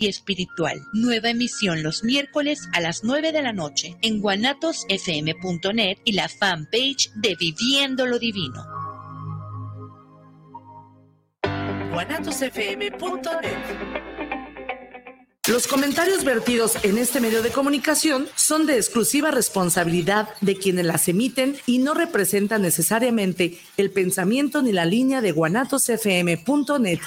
y espiritual. Nueva emisión los miércoles a las 9 de la noche en guanatosfm.net y la fanpage de Viviendo lo Divino. guanatosfm.net los comentarios vertidos en este medio de comunicación son de exclusiva responsabilidad de quienes las emiten y no representan necesariamente el pensamiento ni la línea de guanatosfm.net.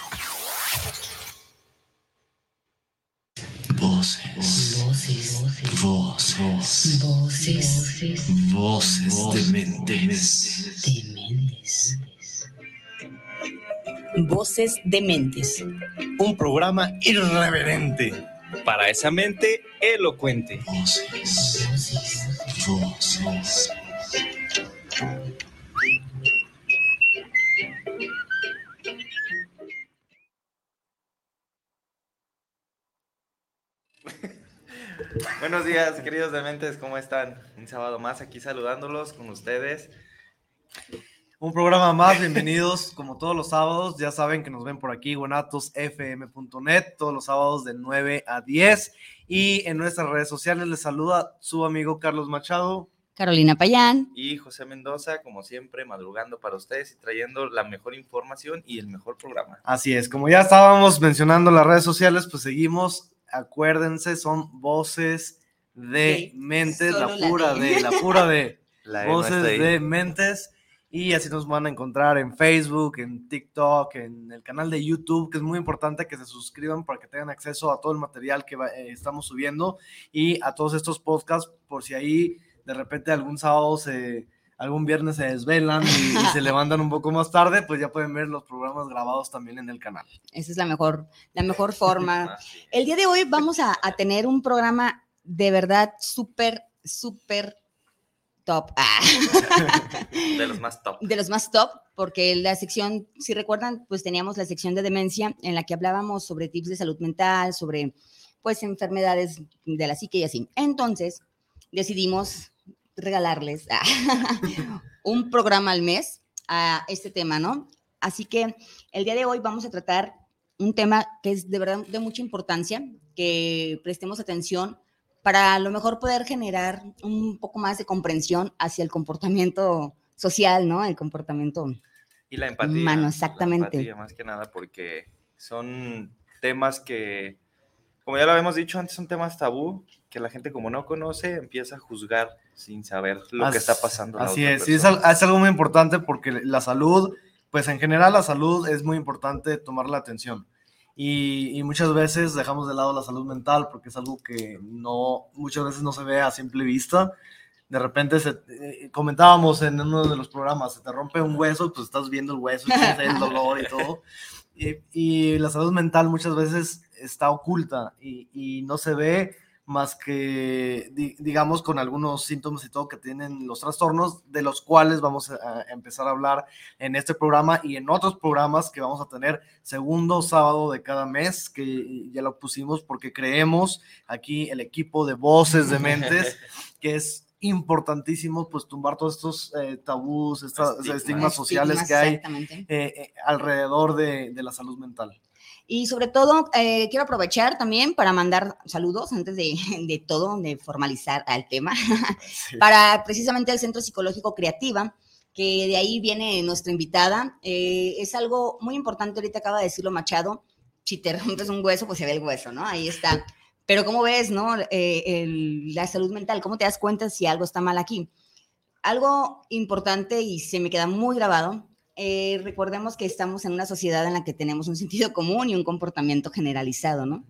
Voces. Voces. Voces. Voces. Voces dementes. Dementes. Voces dementes. Un programa irreverente. Para esa mente elocuente. Voces. Voces. Voces. Buenos días, queridos dementes, ¿cómo están? Un sábado más aquí saludándolos con ustedes. Un programa más, bienvenidos como todos los sábados. Ya saben que nos ven por aquí, guanatosfm.net, todos los sábados de 9 a 10. Y en nuestras redes sociales les saluda su amigo Carlos Machado. Carolina Payán. Y José Mendoza, como siempre, madrugando para ustedes y trayendo la mejor información y el mejor programa. Así es, como ya estábamos mencionando las redes sociales, pues seguimos acuérdense, son voces de mentes, la pura de, la pura de voces de mentes. Y así nos van a encontrar en Facebook, en TikTok, en el canal de YouTube, que es muy importante que se suscriban para que tengan acceso a todo el material que eh, estamos subiendo y a todos estos podcasts, por si ahí de repente algún sábado se, algún viernes se desvelan y, se levantan un poco más tarde, pues ya pueden ver los programas grabados también en el canal. Esa es la mejor, la mejor forma. El día de hoy vamos a, tener un programa de verdad súper, súper top. Ah. De los más top. De los más top, porque la sección, si recuerdan, pues teníamos la sección de demencia en la que hablábamos sobre tips de salud mental, sobre pues enfermedades de la psique y así. Entonces, decidimos regalarles un programa al mes a este tema, ¿no? Así que el día de hoy vamos a tratar un tema que es de verdad de mucha importancia, que prestemos atención para a lo mejor poder generar un poco más de comprensión hacia el comportamiento social, ¿no? El comportamiento y la empatía. Humano, exactamente. La empatía, más que nada, porque son temas que, como ya lo habíamos dicho antes, son temas tabú, que la gente como no conoce empieza a juzgar sin saber lo que está pasando. Así es, y es, algo muy importante porque la salud, pues en general la salud es muy importante tomar la atención. Y, muchas veces dejamos de lado la salud mental porque es algo que no, muchas veces no se ve a simple vista. De repente se, eh, comentábamos en uno de los programas, se te rompe un hueso, pues estás viendo el hueso y el dolor y todo. Y, y, la salud mental muchas veces está oculta y, y no se ve más que, digamos, con algunos síntomas y todo que tienen los trastornos, de los cuales vamos a empezar a hablar en este programa y en otros programas que vamos a tener segundo sábado de cada mes, que ya lo pusimos porque creemos aquí el equipo de voces de mentes, que es importantísimo pues tumbar todos estos eh, tabús, estos estigmas, sociales que hay eh, eh, alrededor de, de la salud mental. Y sobre todo, eh, quiero aprovechar también para mandar saludos antes de, de todo, de formalizar al tema, para precisamente el Centro Psicológico Creativa, que de ahí viene nuestra invitada. Eh, es algo muy importante, ahorita acaba de decirlo Machado, si te rompes un hueso, pues se ve el hueso, ¿no? Ahí está. Pero ¿cómo ves, no? Eh, la salud mental, ¿cómo te das cuenta si algo está mal aquí? Algo importante y se me queda muy grabado eh, recordemos que estamos en una sociedad en la que tenemos un sentido común y un comportamiento generalizado, ¿no?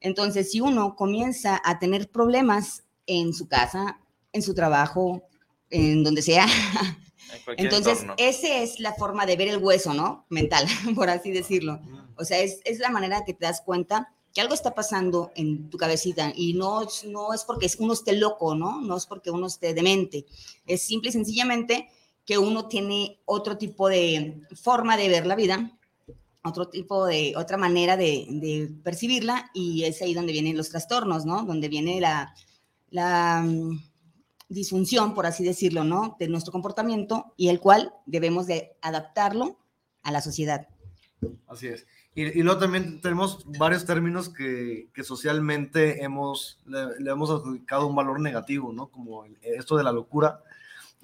Entonces, si uno comienza a tener problemas en su casa, en su trabajo, en donde sea, entonces esa es la forma de ver el hueso, ¿no? Mental, por así decirlo. O sea, es, es, la manera que te das cuenta que algo está pasando en tu cabecita y no, no es porque uno esté loco, ¿no? No es porque uno esté demente. Es simple y sencillamente que uno tiene otro tipo de forma de ver la vida, otro tipo de, otra manera de, percibirla y es ahí donde vienen los trastornos, ¿no? Donde viene la, la mm, disfunción, por así decirlo, ¿no? De nuestro comportamiento y el cual debemos de adaptarlo a la sociedad. Así es. Y, y, luego también tenemos varios términos que, que socialmente hemos, le, le, hemos adjudicado un valor negativo, ¿no? Como el, esto de la locura.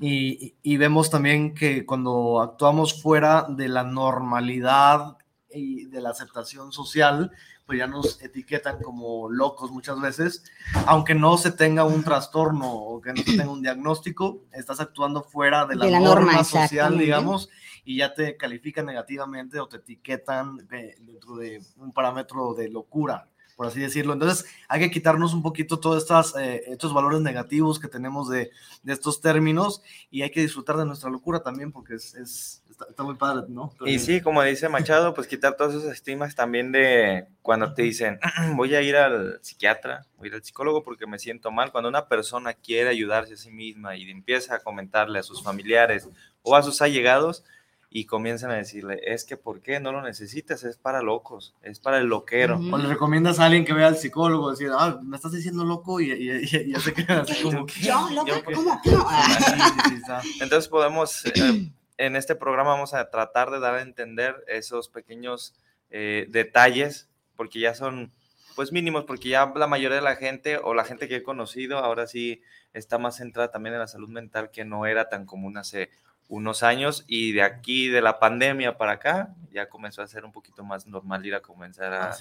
Y, y, vemos también que cuando actuamos fuera de la normalidad y de la aceptación social, pues ya nos etiquetan como locos muchas veces, aunque no se tenga un trastorno o que no se tenga un diagnóstico, estás actuando fuera de la, de la norma, norma social, digamos, y ya te califican negativamente o te etiquetan de, dentro de un parámetro de locura, por así decirlo. Entonces hay que quitarnos un poquito todos estas, eh, estos valores negativos que tenemos de, de, estos términos y hay que disfrutar de nuestra locura también porque es, es está, está, muy padre, ¿no? Pero, y sí, como dice Machado, pues quitar todas esas estimas también de cuando te dicen, voy a ir al psiquiatra, voy a ir al psicólogo porque me siento mal. Cuando una persona quiere ayudarse a sí misma y empieza a comentarle a sus familiares o a sus allegados, y comienzan a decirle, es que ¿por qué no lo necesitas? Es para locos, es para el loquero. O le recomiendas a alguien que vea al psicólogo, decir, ah, me estás diciendo loco y, y, y ya se queda así como... ¿Yo? ¿Loco? ¿Cómo? ¿Cómo? Entonces podemos, eh, en este programa vamos a tratar de dar a entender esos pequeños eh, detalles, porque ya son pues mínimos, porque ya la mayoría de la gente o la gente que he conocido ahora sí está más centrada también en la salud mental que no era tan común hace unos años y de aquí, de la pandemia para acá, ya comenzó a ser un poquito más normal ir a comenzar a,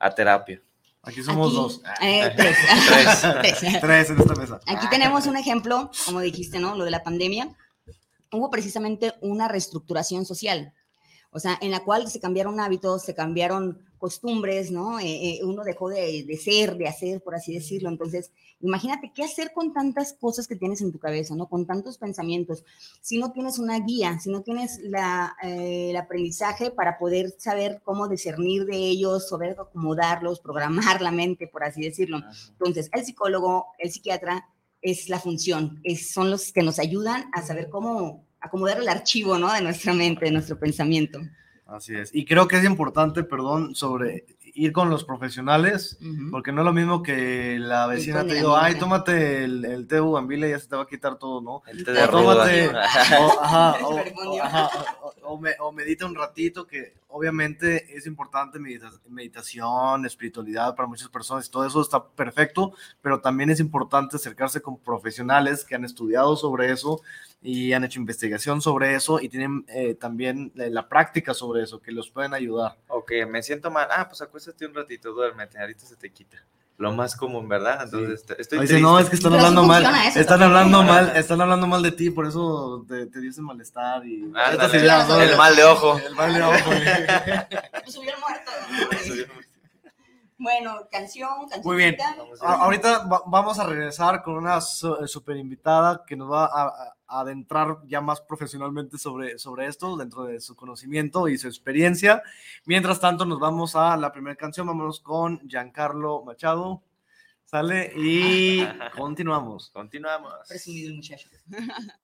a terapia. Aquí somos aquí, dos. Eh, tres. tres. tres. en esta mesa. Aquí tenemos un ejemplo, como dijiste, ¿no? Lo de la pandemia. Hubo precisamente una reestructuración social, o sea, en la cual se cambiaron hábitos, se cambiaron costumbres, ¿no? Eh, eh, uno dejó de, de, ser, de hacer, por así decirlo. Entonces, imagínate qué hacer con tantas cosas que tienes en tu cabeza, ¿no? Con tantos pensamientos. Si no tienes una guía, si no tienes la, eh, el aprendizaje para poder saber cómo discernir de ellos, saber acomodarlos, programar la mente, por así decirlo. Entonces, el psicólogo, el psiquiatra, es la función, es, son los que nos ayudan a saber cómo acomodar el archivo, ¿no? De nuestra mente, de nuestro pensamiento. Así es. Y creo que es importante, perdón, sobre ir con los profesionales, uh -huh. porque no es lo mismo que la vecina te diga, ay, tómate el, el té Bugambila y ya se te va a quitar todo, ¿no? El té de tómate, o, ajá, o, o, ajá, o, me, o, medita un ratito, que obviamente es importante medita meditación, espiritualidad para muchas personas, y todo eso está perfecto, pero también es importante acercarse con profesionales que han estudiado sobre eso y han hecho investigación sobre eso y tienen eh, también la práctica sobre eso, que los pueden ayudar. Ok, me siento mal. Ah, pues acuéstate un ratito, duérmete, ahorita se te quita. Lo más común, ¿verdad? Entonces, sí. estoy Dice, no, es que están Pero hablando mal, eso, están hablando mal, están hablando mal de ti, por eso te, te dicen malestar y... Ah, dale, ideas, ¿no? El mal de ojo. El mal de ojo. Subió el muerto. Bueno, canción, canción. Muy bien. Ahorita vamos a regresar con una super invitada que nos va a, a, adentrar ya más profesionalmente sobre, sobre esto, dentro de su conocimiento y su experiencia. Mientras tanto, nos vamos a la primera canción. Vámonos con Giancarlo Machado. Sale y continuamos. Continuamos. Presumido el muchacho.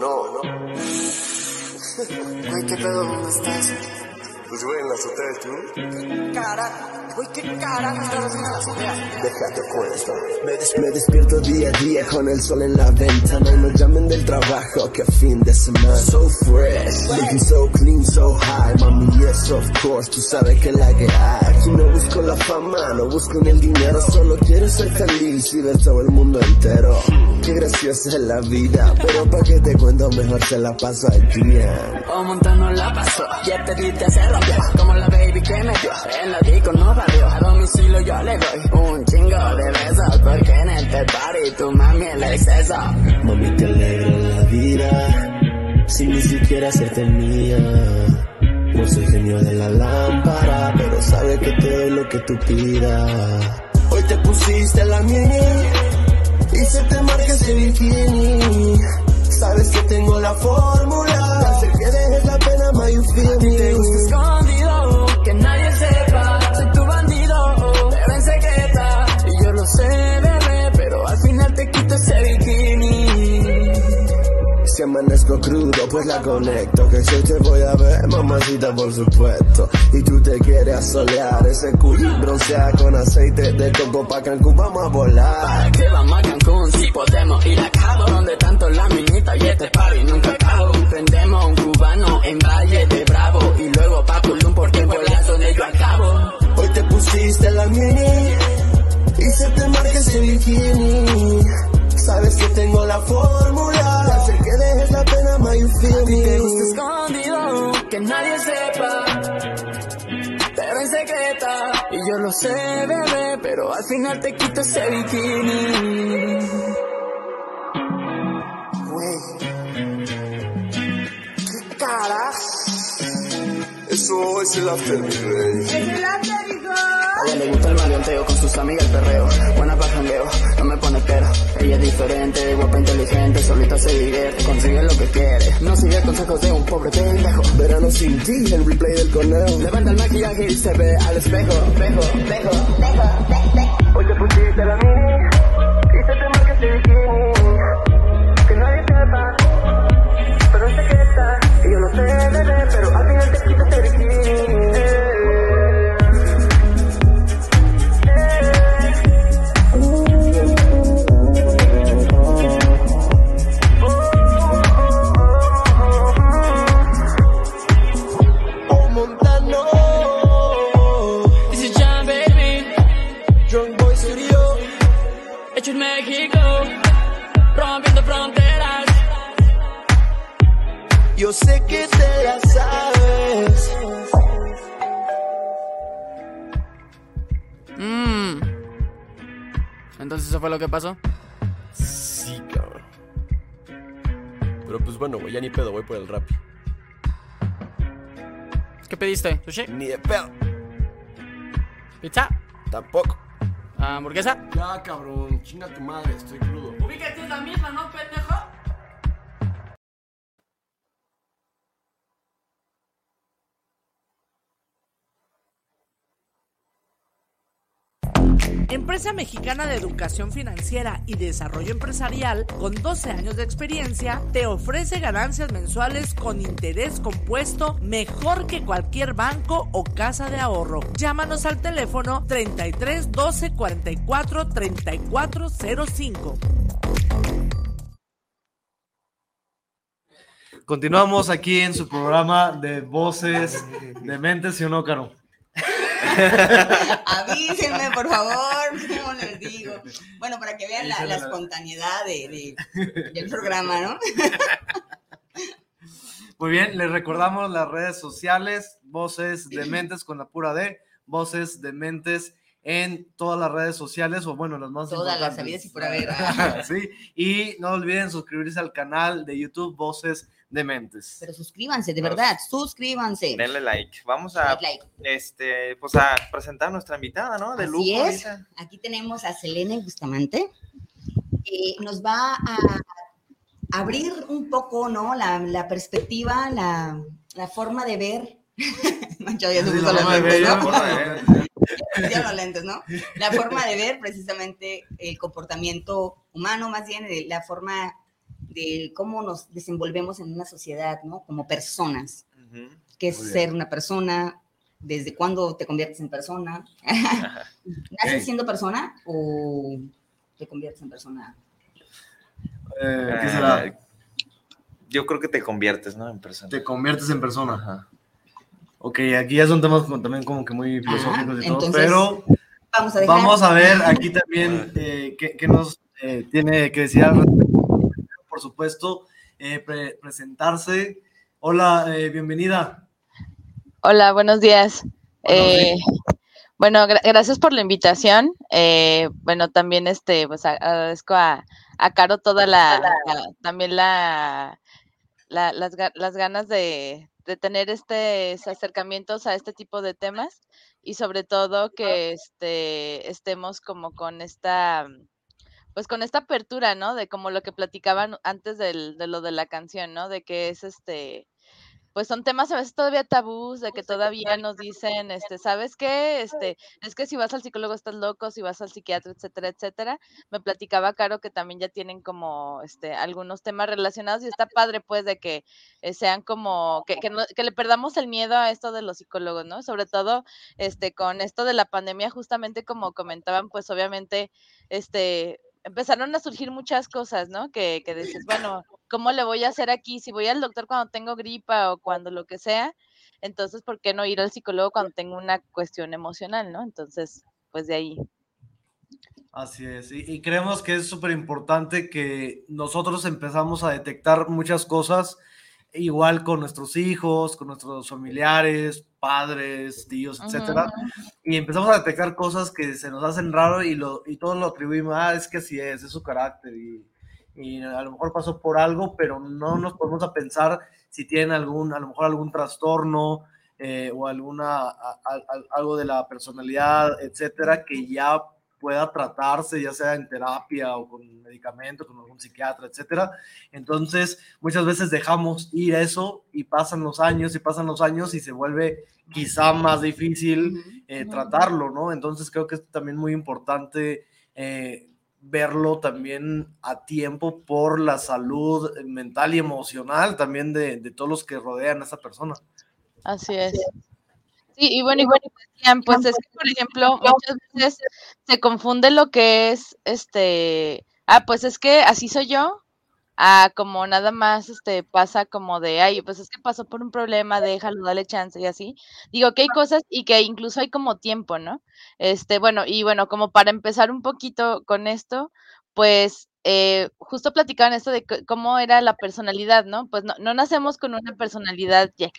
Bueno, ¿no? Ay, ¿qué pedo? ¿Dónde estás? Pues, güey, en la azotea, ¿tú? Carajo. Güey, ¿qué carajo estás haciendo en la azotea? Déjate. Me, des me, despierto día a día con el sol en la ventana. Y no llamen del trabajo que fin de semana. So fresh, looking so clean, so high. Mami, yes, of course, tú sabes que la que hay. Aquí no busco la fama, no busco ni el dinero. Solo quiero ser feliz y ver todo el mundo entero. Qué graciosa es la vida, pero pa' que te cuento mejor se la paso al día. O montando la paso, ya te diste se Como la baby que me dio, en la disco no barrió. A domicilio yo le doy un chingo de besos, porque en este party tu mami el exceso. Mami te alegra la vida, sin ni siquiera hacerte mía. No soy genio de la lámpara, pero sabe que te doy lo que tú pidas. Hoy te pusiste la mini y se te marca ese bikini. Sabes que tengo la fórmula. Hacer que dejes la pena, ma, you escondido, Si amanezco crudo, pues la conecto. Que si hoy te voy a ver, mamacita, por supuesto. Y tú te quieres asolear, ese culo broncea con aceite de coco pa' Cancún, vamos a volar. Que vamos a Cancún si podemos ir a Cabo Donde tanto la minita y este party nunca acabo Prendemos un cubano en Valle de Bravo Y luego pa' Tulum por tiempo es donde yo acabo Hoy te pusiste la mini y se te marca ese bikini. Sabes que tengo la fórmula. Hacer que dejes la pena, ma, you feel me. Te gusta escondido, que nadie sepa Pero en secreta Y yo lo sé, bebé Pero al final te quito ese bikini ¿Qué cara? Eso es el after, mi rey. A ella le gusta el maleanteo con sus amigas el perreo jangueo, no me pone pero Ella es diferente, guapa, inteligente Solita se divierte, consigue lo que quiere. No sigue consejos de un pobre pendejo. Verano sin ti, el replay del conejo. Levanta el maquillaje y se ve al espejo Espejo, espejo, espejo, espejo. Hoy te pusiste la mini que pasó. Sí, cabrón. Pero pues bueno, güey, ya ni pedo, voy por el rap. ¿Qué pediste? ¿Sushi? Ni de pedo. ¿Pizza? Tampoco. ¿Hamburguesa? Ya, cabrón, chinga tu madre, estoy crudo. Ubícate, es la misma, ¿no, pendejo? Empresa Mexicana de Educación Financiera y Desarrollo Empresarial, con 12 años de experiencia, te ofrece ganancias mensuales con interés compuesto mejor que cualquier banco o casa de ahorro. Llámanos al teléfono 33 12 44 34 05. Continuamos aquí en su programa de voces de mentes, ¿sí o no, Caro? Avísenme, por favor, ¿cómo les digo? Bueno, para que vean la, la espontaneidad de, de- del programa, ¿no? Muy bien, les recordamos las redes sociales, Voces de Mentes con la pura D, Voces de Mentes en todas las redes sociales, o bueno, las más Todas las importantes. sabidas y por haber. sí, y no olviden suscribirse al canal de YouTube Voces de Mentes. Pero suscríbanse, de verdad, suscríbanse. Denle like. Vamos a, Like, este, pues a presentar a nuestra invitada, ¿no? De Así lujo. es. ahorita. Aquí tenemos a Selene Bustamante. que nos va a abrir un poco, ¿no? La, la perspectiva, la, la forma de ver. Mancho, ya se puso los lentes, ya, ¿no? forma de ver. Ya los lentes, ¿no? La forma de ver precisamente el comportamiento humano, más bien la forma de cómo nos desenvolvemos en una sociedad, ¿no? Como personas. ¿Qué es Muy bien. ser una persona? ¿Desde cuándo te conviertes en persona? ¿Naces siendo persona o te conviertes en persona? Eh, ¿Qué será? Eh, Yo creo que te conviertes, ¿no? En persona. Te conviertes en persona. Ok, aquí ya son temas como- también como que muy filosóficos y todo, entonces, pero Vamos a dejar. vamos a ver aquí también eh, qué, qué nos eh, tiene que decir al respecto. Por supuesto, eh, pre- presentarse. Hola, eh, bienvenida. Hola, buenos días. Buenos Eh, bueno, gra- gracias por la invitación. Bueno, también este, pues agradezco a, a Caro toda la, la- también la, la- las, las ganas de, de tener estos acercamientos a este tipo de temas y sobre todo que este, estemos como con esta pues con esta apertura, ¿no? De como lo que platicaban antes del, de lo de la canción, ¿no? De que es este, pues son temas a veces todavía tabús, de que todavía nos dicen, este, ¿sabes qué? Este, es que si vas al psicólogo estás loco, si vas al psiquiatra, etcétera, etcétera. Me platicaba Caro que también ya tienen como, este, algunos temas relacionados y está padre, pues, de que eh, sean como, que, que, no, que le perdamos el miedo a esto de los psicólogos, ¿no? Sobre todo, este, con esto de la pandemia, justamente como comentaban, pues, obviamente, este, empezaron a surgir muchas cosas, ¿no? Que, que dices, bueno, ¿cómo le voy a hacer aquí? Si voy al doctor cuando tengo gripa o cuando lo que sea, entonces, ¿por qué no ir al psicólogo cuando tengo una cuestión emocional, ¿no? Entonces, pues de ahí. Así es, y, y creemos que es súper importante que nosotros empezamos a detectar muchas cosas igual con nuestros hijos, con nuestros familiares, padres, tíos, etcétera, y empezamos a detectar cosas que se nos hacen raro y, lo, y todos lo atribuimos, ah, es que así es, es su carácter y, y a lo mejor pasó por algo, pero no nos ponemos a pensar si tienen algún, a lo mejor algún trastorno eh, o alguna, a, a, algo de la personalidad, etcétera, que ya pueda tratarse, ya sea en terapia o con medicamento, con algún psiquiatra, etcétera. Entonces, muchas veces dejamos ir eso y pasan los años y pasan los años y se vuelve quizá más difícil eh, tratarlo, ¿no? Entonces, creo que es también muy importante eh, verlo también a tiempo por la salud mental y emocional también de, de todos los que rodean a esa persona. Así es. Sí, y bueno, y bueno, decían, pues es que, por ejemplo, muchas veces se confunde lo que es, este, ah, pues es que así soy yo, ah, como nada más, este, pasa como de, ay, pues es que pasó por un problema, déjalo, dale chance y así. Digo que hay cosas y que incluso hay como tiempo, ¿no? Este, bueno, y bueno, como para empezar un poquito con esto, pues eh, justo platicaban esto de cómo era la personalidad, ¿no? Pues no, no nacemos con una personalidad ya,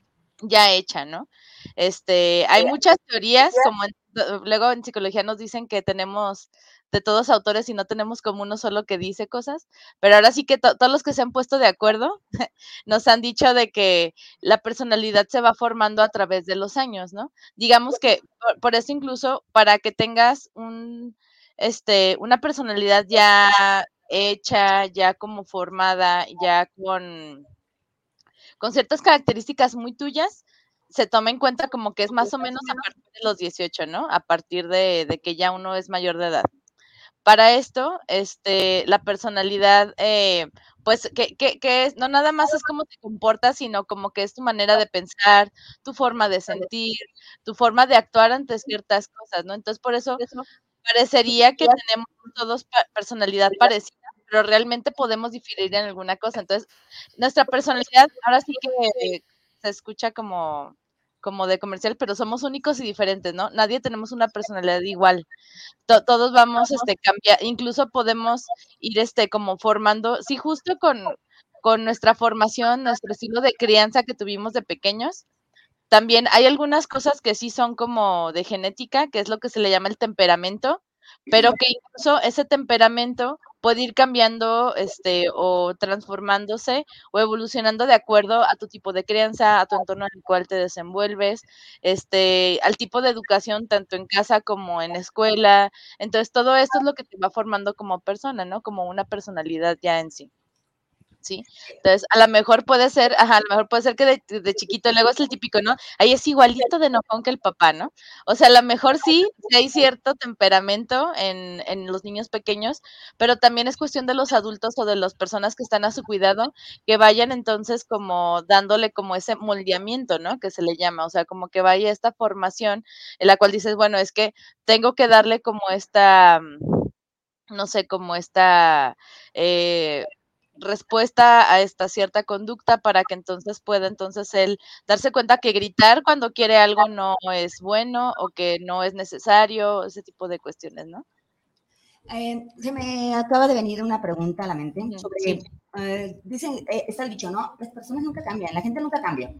ya hecha, ¿no? Este, hay muchas teorías, como en, luego en psicología nos dicen que tenemos de todos autores y no tenemos como uno solo que dice cosas, pero ahora sí que to todos los que se han puesto de acuerdo nos han dicho de que la personalidad se va formando a través de los años, ¿no? Digamos que por, por eso incluso para que tengas un, este, una personalidad ya hecha, ya como formada, ya con con ciertas características muy tuyas, se toma en cuenta como que es más o menos a partir de los 18, ¿no? A partir de, de que ya uno es mayor de edad. Para esto, este, la personalidad, eh, pues, que, que, que, es, no nada más es cómo te comportas, sino como que es tu manera de pensar, tu forma de sentir, tu forma de actuar ante ciertas cosas, ¿no? Entonces, por eso parecería que tenemos todos personalidad parecida, pero realmente podemos diferir en alguna cosa. Entonces, nuestra personalidad ahora sí que se escucha como, como de comercial, pero somos únicos y diferentes, ¿no? Nadie tenemos una personalidad igual. To todos vamos, este, cambiar, incluso podemos ir, este, como formando, sí, justo con, con nuestra formación, nuestro estilo de crianza que tuvimos de pequeños. También hay algunas cosas que sí son como de genética, que es lo que se le llama el temperamento, pero que incluso ese temperamento puede ir cambiando este o transformándose o evolucionando de acuerdo a tu tipo de crianza, a tu entorno en el cual te desenvuelves, este, al tipo de educación tanto en casa como en escuela. Entonces, todo esto es lo que te va formando como persona, ¿no? Como una personalidad ya en sí. ¿Sí? Entonces, a lo mejor puede ser, ajá, a lo mejor puede ser que de, de, chiquito, luego es el típico, ¿no? Ahí es igualito de enojón que el papá, ¿no? O sea, a lo mejor sí, hay cierto temperamento en, en los niños pequeños, pero también es cuestión de los adultos o de las personas que están a su cuidado, que vayan entonces como dándole como ese moldeamiento, ¿no? Que se le llama, o sea, como que vaya esta formación en la cual dices, bueno, es que tengo que darle como esta, no sé, como esta... Eh, respuesta a esta cierta conducta para que entonces pueda entonces él darse cuenta que gritar cuando quiere algo no es bueno o que no es necesario, ese tipo de cuestiones, ¿no? Eh, se me acaba de venir una pregunta a la mente sobre, sí. eh, dicen, eh, está el dicho, ¿no? Las personas nunca cambian, la gente nunca cambia.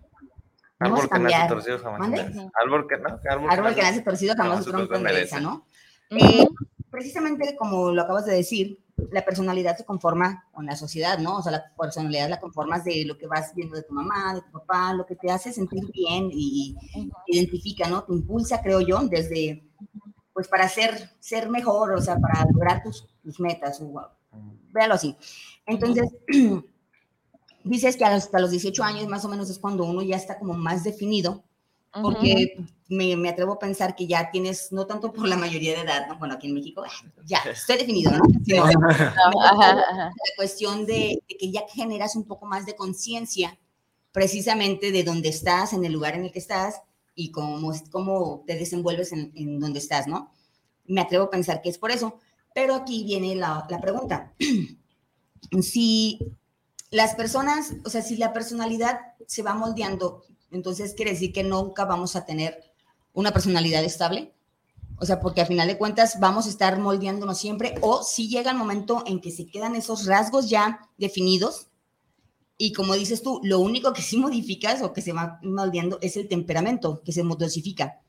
Árbol que nace torcido jamás Árbol que, no, árbol árbol que, que nace torcido jamás su tronco endereza, ¿no? Uh -huh. precisamente como lo acabas de decir, la personalidad se conforma con la sociedad, ¿no? O sea, la personalidad la conformas de lo que vas viendo de tu mamá, de tu papá, lo que te hace sentir bien y identifica, ¿no? Te impulsa, creo yo, desde, pues para ser, ser mejor, o sea, para lograr tus, tus metas, véalo así. Entonces, dices que hasta los 18 años más o menos es cuando uno ya está como más definido, porque me, me, atrevo a pensar que ya tienes, no tanto por la mayoría de edad, ¿no? bueno, aquí en México, ya, estoy definido, ¿no? la cuestión de, de, que ya generas un poco más de conciencia precisamente de dónde estás, en el lugar en el que estás y cómo, cómo te desenvuelves en, en donde estás, ¿no? Me atrevo a pensar que es por eso, pero aquí viene la, la pregunta. si las personas, o sea, si la personalidad se va moldeando, entonces quiere decir que nunca vamos a tener una personalidad estable. O sea, porque al final de cuentas vamos a estar moldeándonos siempre, o si llega el momento en que se quedan esos rasgos ya definidos, y como dices tú, lo único que sí modificas o que se va moldeando es el temperamento, que se modifica,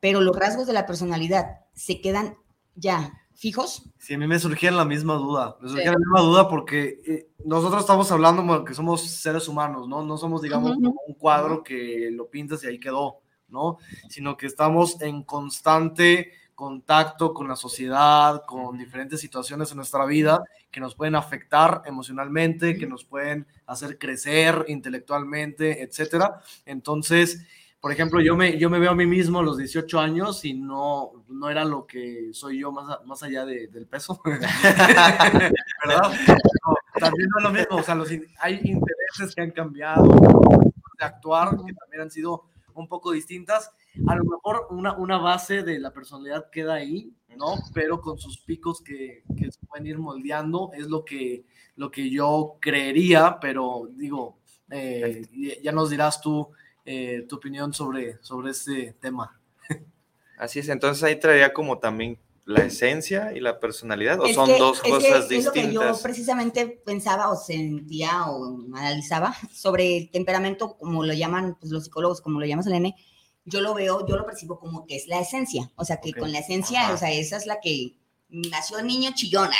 pero los rasgos de la personalidad se quedan ya fijos. Sí, a mí me surgía la misma duda, me surgía la misma duda porque eh, nosotros estamos hablando que somos seres humanos, ¿no? No somos, digamos, uh -huh. un cuadro que lo pintas y ahí quedó, ¿no? Sino que estamos en constante contacto con la sociedad, con diferentes situaciones en nuestra vida que nos pueden afectar emocionalmente, que nos pueden hacer crecer intelectualmente, etcétera. Entonces, por ejemplo, yo me, yo me veo a mí mismo a los 18 años y no, no era lo que soy yo más, más allá de, del peso, ¿verdad? No, también no es lo mismo, o sea, los, hay intereses que han cambiado, de actuar que también han sido un poco distintas. A lo mejor una, una base de la personalidad queda ahí, ¿no? Pero con sus picos que, que se pueden ir moldeando, es lo que, lo que yo creería, pero digo, eh, ya nos dirás tú eh, tu opinión sobre, sobre este tema. Así es, entonces ahí traería como también la esencia y la personalidad, o es son que, dos cosas que, distintas. Es lo que yo precisamente pensaba o sentía o analizaba sobre el temperamento, como lo llaman pues, los psicólogos, como lo llama Selene, yo lo veo, yo lo percibo como que es la esencia, o sea, que okay. con la esencia, Ajá. o sea, esa es la que nació el niño chillona,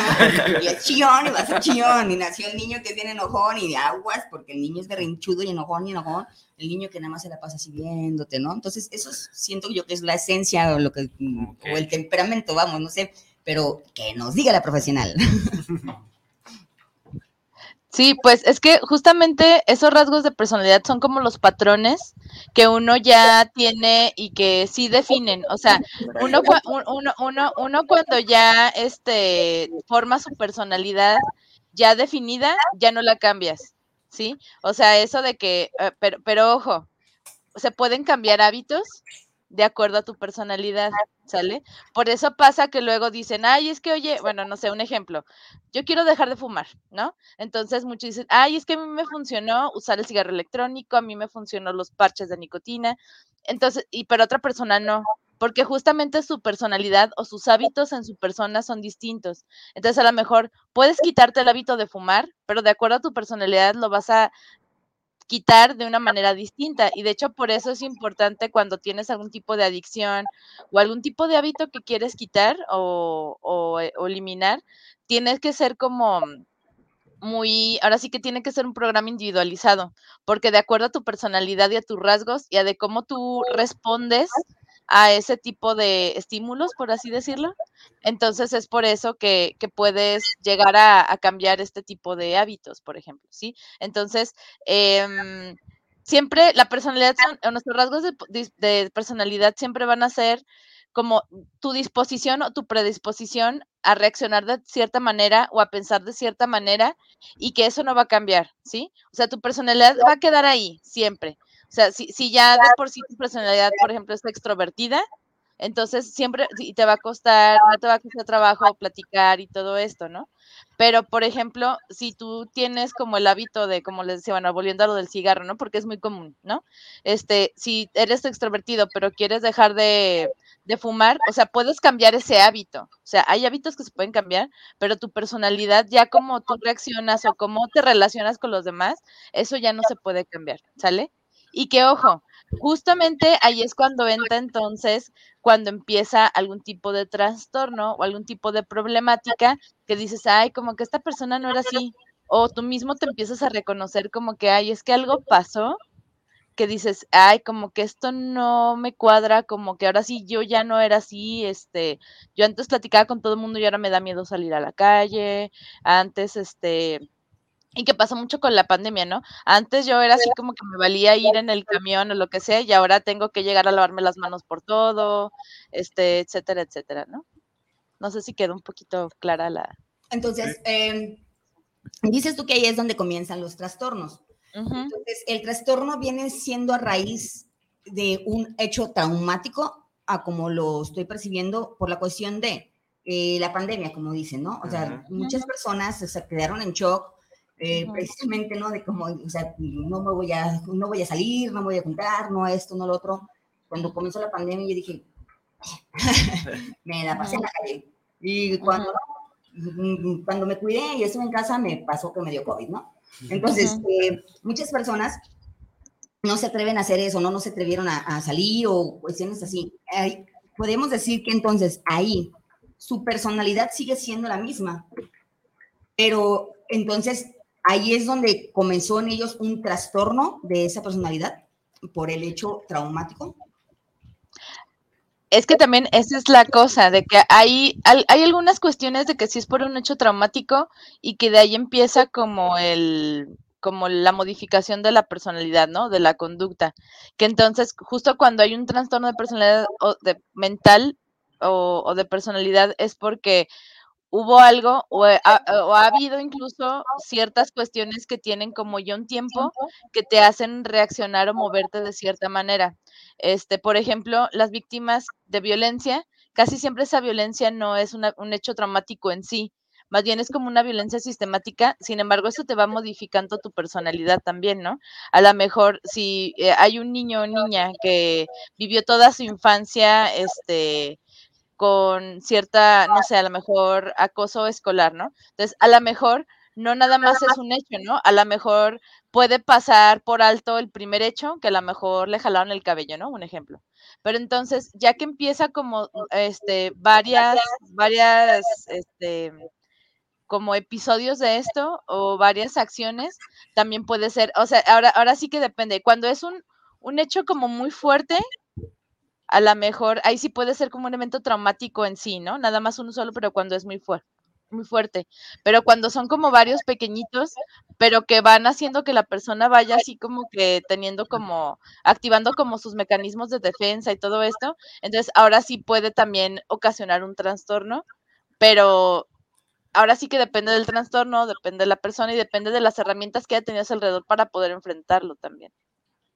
y es chillón y va a ser chillón, y nació el niño que bien enojón y de aguas, porque el niño es berrinchudo y enojón y enojón, el niño que nada más se la pasa así viéndote, ¿no? Entonces, eso es, siento yo que es la esencia o, lo que, okay. o el temperamento, vamos, no sé, pero que nos diga la profesional. Sí, pues es que justamente esos rasgos de personalidad son como los patrones que uno ya tiene y que sí definen. O sea, uno, uno, uno, uno cuando ya este, forma su personalidad ya definida, ya no la cambias, ¿sí? O sea, eso de que, eh, pero, pero ojo, se pueden cambiar hábitos de acuerdo a tu personalidad, ¿sale? Por eso pasa que luego dicen, ay, es que, oye, bueno, no sé, un ejemplo, yo quiero dejar de fumar, ¿no? Entonces muchos dicen, ay, es que a mí me funcionó usar el cigarro electrónico, a mí me funcionó los parches de nicotina, entonces, y pero otra persona no, porque justamente su personalidad o sus hábitos en su persona son distintos. Entonces, a lo mejor puedes quitarte el hábito de fumar, pero de acuerdo a tu personalidad lo vas a quitar de una manera distinta. Y de hecho, por eso es importante cuando tienes algún tipo de adicción o algún tipo de hábito que quieres quitar o, o eliminar, tienes que ser como muy, ahora sí que tiene que ser un programa individualizado, porque de acuerdo a tu personalidad y a tus rasgos y a de cómo tú respondes a ese tipo de estímulos, por así decirlo. Entonces es por eso que, que puedes llegar a, cambiar este tipo de hábitos, por ejemplo, ¿sí? Entonces, eh, siempre la personalidad, son, nuestros rasgos de, de, personalidad siempre van a ser como tu disposición o tu predisposición a reaccionar de cierta manera o a pensar de cierta manera y que eso no va a cambiar, ¿sí? O sea, tu personalidad va a quedar ahí siempre. O sea, si, si ya de por sí tu personalidad, por ejemplo, es extrovertida, entonces siempre te va a costar, no te va a costar trabajo platicar y todo esto, ¿no? Pero, por ejemplo, si tú tienes como el hábito de, como les decía, bueno, volviendo a lo del cigarro, ¿no? Porque es muy común, ¿no? Este, si eres extrovertido, pero quieres dejar de, de fumar, o sea, puedes cambiar ese hábito. O sea, hay hábitos que se pueden cambiar, pero tu personalidad, ya como tú reaccionas o cómo te relacionas con los demás, eso ya no se puede cambiar, ¿sale? Y que ojo, justamente ahí es cuando entra entonces, cuando empieza algún tipo de trastorno o algún tipo de problemática que dices, ay, como que esta persona no era así, o tú mismo te empiezas a reconocer como que, ay, es que algo pasó que dices, ay, como que esto no me cuadra, como que ahora sí yo ya no era así, este, yo antes platicaba con todo el mundo y ahora me da miedo salir a la calle, antes, este, y que pasa mucho con la pandemia, ¿no? Antes yo era así como que me valía ir en el camión o lo que sea, y ahora tengo que llegar a lavarme las manos por todo, este, etcétera, etcétera, ¿no? No sé si quedó un poquito clara la. Entonces, eh, dices tú que ahí es donde comienzan los trastornos. Entonces, el trastorno viene siendo a raíz de un hecho traumático, a como lo estoy percibiendo por la cuestión de eh, la pandemia, como dicen, ¿no? O sea, muchas personas se quedaron en shock, eh, precisamente, ¿no? De como, o sea, no me voy a, no voy a salir, no voy a juntar, no esto, no lo otro. Cuando comenzó la pandemia, yo dije, me la pasé en la calle. Y cuando, cuando me cuidé y estuve en casa, me pasó que me dio COVID, ¿no? Entonces, eh, muchas personas no se atreven a hacer eso, no, no se atrevieron a, salir o cuestiones así. podemos decir que entonces ahí su personalidad sigue siendo la misma, pero entonces ahí es donde comenzó en ellos un trastorno de esa personalidad por el hecho traumático. Es que también esa es la cosa, de que hay, hay algunas cuestiones de que si es por un hecho traumático y que de ahí empieza como el como la modificación de la personalidad, ¿no? De la conducta. Que entonces, justo cuando hay un trastorno de personalidad o de mental o de personalidad es porque hubo algo o ha, o ha, habido incluso ciertas cuestiones que tienen como ya un tiempo que te hacen reaccionar o moverte de cierta manera. Este, por ejemplo, las víctimas de violencia, casi siempre esa violencia no es un hecho traumático en sí, más bien es como una violencia sistemática, sin embargo, eso te va modificando tu personalidad también, ¿no? A lo mejor si eh, hay un niño o niña que vivió toda su infancia, este, con cierta, no sé, a lo mejor acoso escolar, ¿no? Entonces, a lo mejor no nada más es un hecho, ¿no? A lo mejor puede pasar por alto el primer hecho, que a lo mejor le jalaron el cabello, ¿no? Un ejemplo. Pero entonces, ya que empieza como este varias varias este como episodios de esto o varias acciones, también puede ser, o sea, ahora ahora sí que depende. Cuando es un un hecho como muy fuerte, a lo mejor ahí sí puede ser como un evento traumático en sí, ¿no? Nada más uno solo, pero cuando es muy fuerte muy fuerte, pero cuando son como varios pequeñitos, pero que van haciendo que la persona vaya así como que teniendo como, activando como sus mecanismos de defensa y todo esto, entonces ahora sí puede también ocasionar un trastorno, pero ahora sí que depende del trastorno, depende de la persona y depende de las herramientas que haya tenido alrededor para poder enfrentarlo también.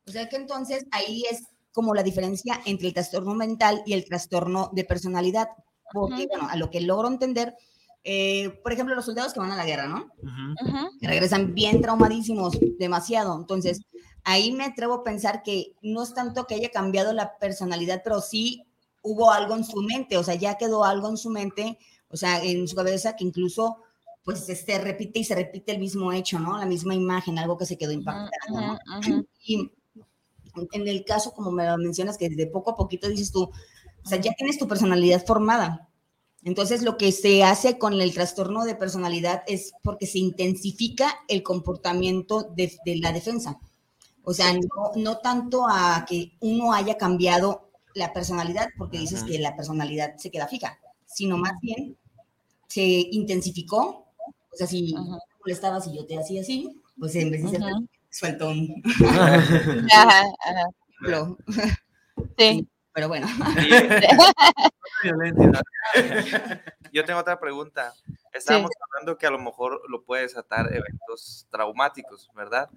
O sea que entonces ahí es como la diferencia entre el trastorno mental y el trastorno de personalidad. Porque, bueno, a lo que logro entender, eh, por ejemplo, los soldados que van a la guerra, ¿no? Que regresan bien traumadísimos, demasiado. Entonces, ahí me atrevo a pensar que no es tanto que haya cambiado la personalidad, pero sí hubo algo en su mente, o sea, ya quedó algo en su mente, o sea, en su cabeza que incluso pues se este, repite y se repite el mismo hecho, ¿no? La misma imagen, algo que se quedó impactado, ¿no? Y en el caso, como me mencionas, que de poco a poquito dices tú, o sea, ya tienes tu personalidad formada. Entonces, lo que se hace con el trastorno de personalidad es porque se intensifica el comportamiento de, la defensa. O sea, no, no, tanto a que uno haya cambiado la personalidad, porque dices que la personalidad se queda fija, sino más bien se intensificó. O sea, si uh molestabas y yo te hacía así, pues en vez de ser suelto un... ajá, ajá. Sí. Pero bueno. Yo tengo otra pregunta. Estábamos hablando que a lo mejor lo puede desatar eventos traumáticos, ¿verdad?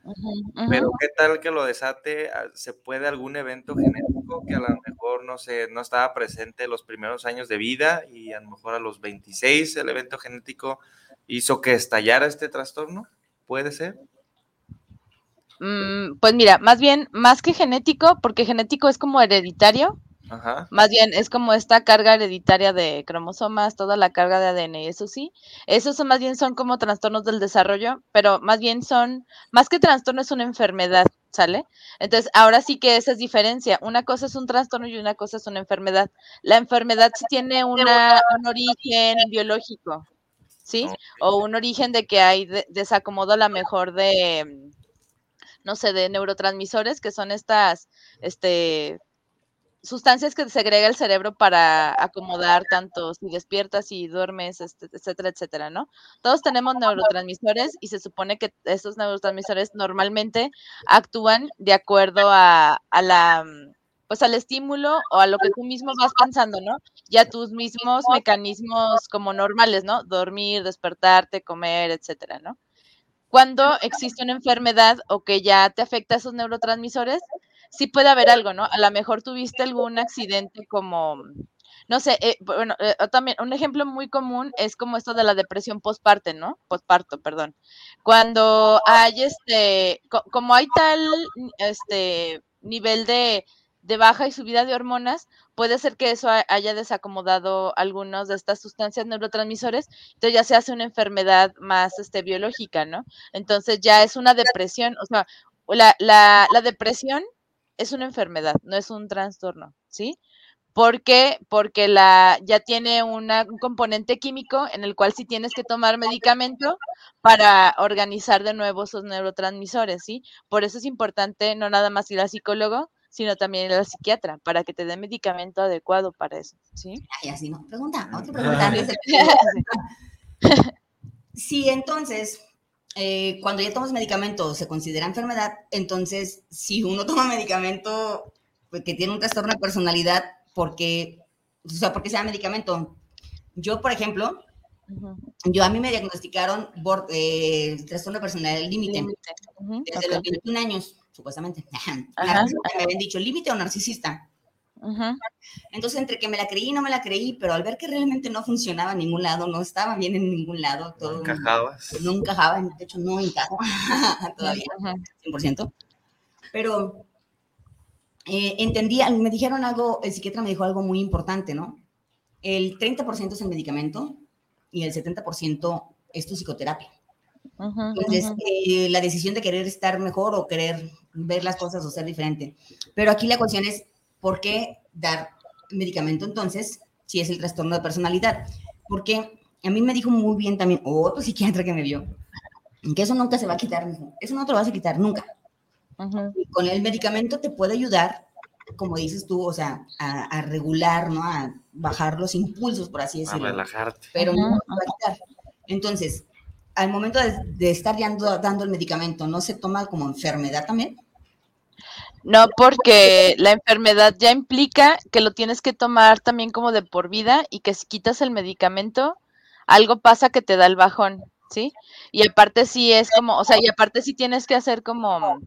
Pero ¿qué tal que lo desate? Ah, ¿Se puede algún evento genético que a lo mejor no sé, no estaba presente los primeros años de vida y a lo mejor a los 26 el evento genético hizo que estallara este trastorno? ¿Puede ser? Mm, pues mira, más bien, más que genético, porque genético es como hereditario, más bien es como esta carga hereditaria de cromosomas, toda la carga de ADN, eso sí. Esos son, más bien son como trastornos del desarrollo, pero más bien son, más que trastorno es una enfermedad, ¿sale? Entonces, ahora sí que esa es diferencia. Una cosa es un trastorno y una cosa es una enfermedad. La enfermedad sí tiene una, un origen biológico, ¿sí? O un origen de que hay desacomodo a la mejor de no sé, de neurotransmisores, que son estas, este, sustancias que segrega el cerebro para acomodar tanto si despiertas y duermes, este, etcétera, etcétera, ¿no? Todos tenemos neurotransmisores y se supone que estos neurotransmisores normalmente actúan de acuerdo a, a la pues al estímulo o a lo que tú mismo vas pensando, ¿no? Ya tus mismos mecanismos como normales, ¿no? Dormir, despertarte, comer, etcétera, ¿no? Cuando existe una enfermedad o que ya te afecta esos neurotransmisores, sí puede haber algo, ¿no? A lo mejor tuviste algún accidente como, no sé, eh, bueno, eh, también un ejemplo muy común es como esto de la depresión postparto, ¿no? Postparto, perdón. Cuando hay este, como hay tal, este, nivel de, de baja y subida de hormonas, puede ser que eso haya desacomodado algunas de estas sustancias neurotransmisores, entonces ya se hace una enfermedad más este, biológica, ¿no? Entonces ya es una depresión, o sea, la, la, depresión es una enfermedad, no es un trastorno, ¿sí? ¿Por qué? Porque la, ya tiene una, un componente químico en el cual sí tienes que tomar medicamento para organizar de nuevo esos neurotransmisores, ¿sí? Por eso es importante no nada más ir al psicólogo, sino también ir al psiquiatra para que te dé medicamento adecuado para eso, ¿sí? Ay, así no. Pregunta, otra pregunta. sí, entonces, eh, cuando ya tomas medicamento se considera enfermedad, entonces si uno toma medicamento pues, que tiene un trastorno de personalidad, porque, o sea, porque sea medicamento. Yo, por ejemplo, yo a mí me diagnosticaron eh, trastorno de personalidad límite desde los 21 años, supuestamente. me habían dicho límite o narcisista. Entonces, entre que me la creí y no me la creí, pero al ver que realmente no funcionaba en ningún lado, no estaba bien en ningún lado, todo. No encajaba. No encajaba, de hecho, no encajo todavía, 100%. Pero eh, entendí, me dijeron algo, el psiquiatra me dijo algo muy importante, ¿no? El 30% es el medicamento y el 70% es tu psicoterapia. Entonces, eh, la decisión de querer estar mejor o querer ver las cosas o ser diferente. Pero aquí la cuestión es ¿por qué dar medicamento entonces si es el trastorno de personalidad? Porque a mí me dijo muy bien también otro psiquiatra que me vio, que eso nunca se va a quitar, eso no te lo vas a quitar nunca. con el medicamento te puede ayudar, como dices tú, o sea, a, regular, ¿no? A bajar los impulsos, por así decirlo. A relajarte. Pero no te va a quitar. Entonces, al momento de, estar dando, dando el medicamento, ¿no se toma como enfermedad también? No, porque la enfermedad ya implica que lo tienes que tomar también como de por vida y que si quitas el medicamento, algo pasa que te da el bajón, ¿sí? Y aparte sí es como, o sea, y aparte sí tienes que hacer como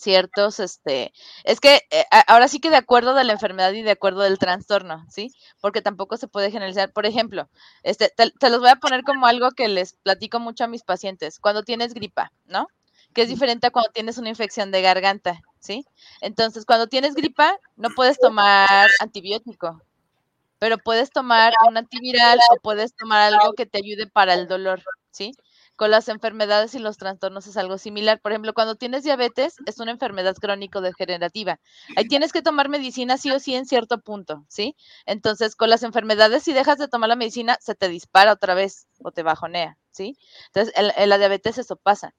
ciertos, este, es que eh, ahora sí que de acuerdo de la enfermedad y de acuerdo del trastorno, ¿sí? Porque tampoco se puede generalizar. Por ejemplo, este, te, te los voy a poner como algo que les platico mucho a mis pacientes. Cuando tienes gripa, ¿no? Que es diferente a cuando tienes una infección de garganta. ¿sí? Entonces, cuando tienes gripa, no puedes tomar antibiótico, pero puedes tomar un antiviral o puedes tomar algo que te ayude para el dolor, ¿sí? Con las enfermedades y los trastornos es algo similar. Por ejemplo, cuando tienes diabetes, es una enfermedad crónico-degenerativa. Ahí tienes que tomar medicina sí o sí en cierto punto, ¿sí? Entonces, con las enfermedades, si dejas de tomar la medicina, se te dispara otra vez o te bajonea, ¿sí? Entonces, en, la diabetes eso pasa.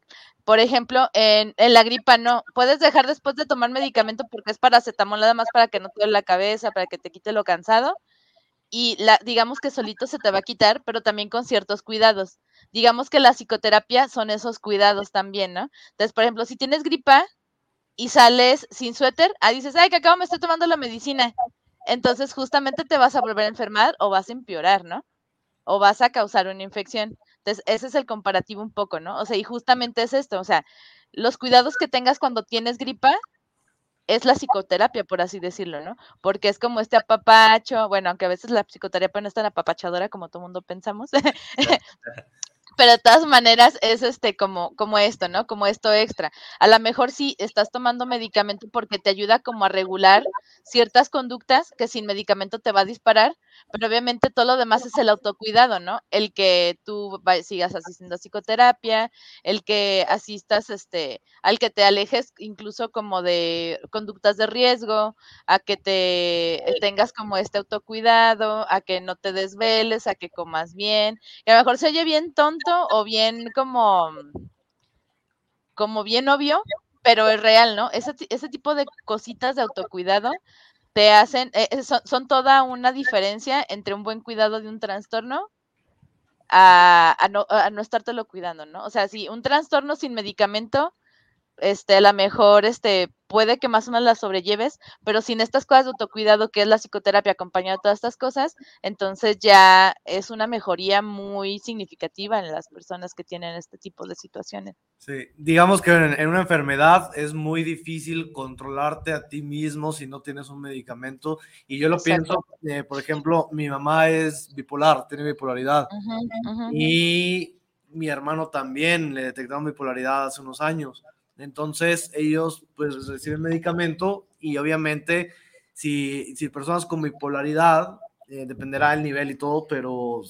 Por ejemplo, en, la gripa no, puedes dejar después de tomar medicamento porque es paracetamol nada más para que no te duele la cabeza, para que te quite lo cansado, y la, digamos que solito se te va a quitar, pero también con ciertos cuidados digamos que la psicoterapia son esos cuidados también, ¿no? Entonces, por ejemplo, si tienes gripa y sales sin suéter, ah, dices, ay, que acabo me estoy tomando la medicina. Entonces, justamente te vas a volver a enfermar o vas a empeorar, ¿no? O vas a causar una infección. Entonces, ese es el comparativo un poco, ¿no? O sea, y justamente es esto, o sea, los cuidados que tengas cuando tienes gripa es la psicoterapia, por así decirlo, ¿no? Porque es como este apapacho, bueno, aunque a veces la psicoterapia no es tan apapachadora como todo mundo pensamos, pero de todas maneras es este como, como esto, ¿no? Como esto extra. A lo mejor sí estás tomando medicamento porque te ayuda como a regular ciertas conductas que sin medicamento te va a disparar, pero obviamente todo lo demás es el autocuidado, ¿no? El que tú sigas asistiendo a psicoterapia, el que asistas este, al que te alejes incluso como de conductas de riesgo, a que te tengas como este autocuidado, a que no te desveles, a que comas bien. Y a lo mejor se oye bien tonto o bien como como bien obvio, pero es real, ¿no? Ese, ese tipo de cositas de autocuidado te hacen, eh, eh, son, son, toda una diferencia entre un buen cuidado de un trastorno a, a, no, a no estártelo cuidando, ¿no? O sea, si un trastorno sin medicamento, este, a lo mejor, este, puede que más o menos la sobrelleves, pero sin estas cosas de autocuidado, que es la psicoterapia acompañada de todas estas cosas, entonces ya es una mejoría muy significativa en las personas que tienen este tipo de situaciones. Sí, digamos que en, en una enfermedad es muy difícil controlarte a ti mismo si no tienes un medicamento. Y yo lo Exacto. pienso, eh, por ejemplo, mi mamá es bipolar, tiene bipolaridad. Uh -huh, uh -huh. Y mi hermano también le detectaron bipolaridad hace unos años. Entonces ellos pues reciben medicamento y obviamente si, si personas con bipolaridad, eh, dependerá del nivel y todo, pero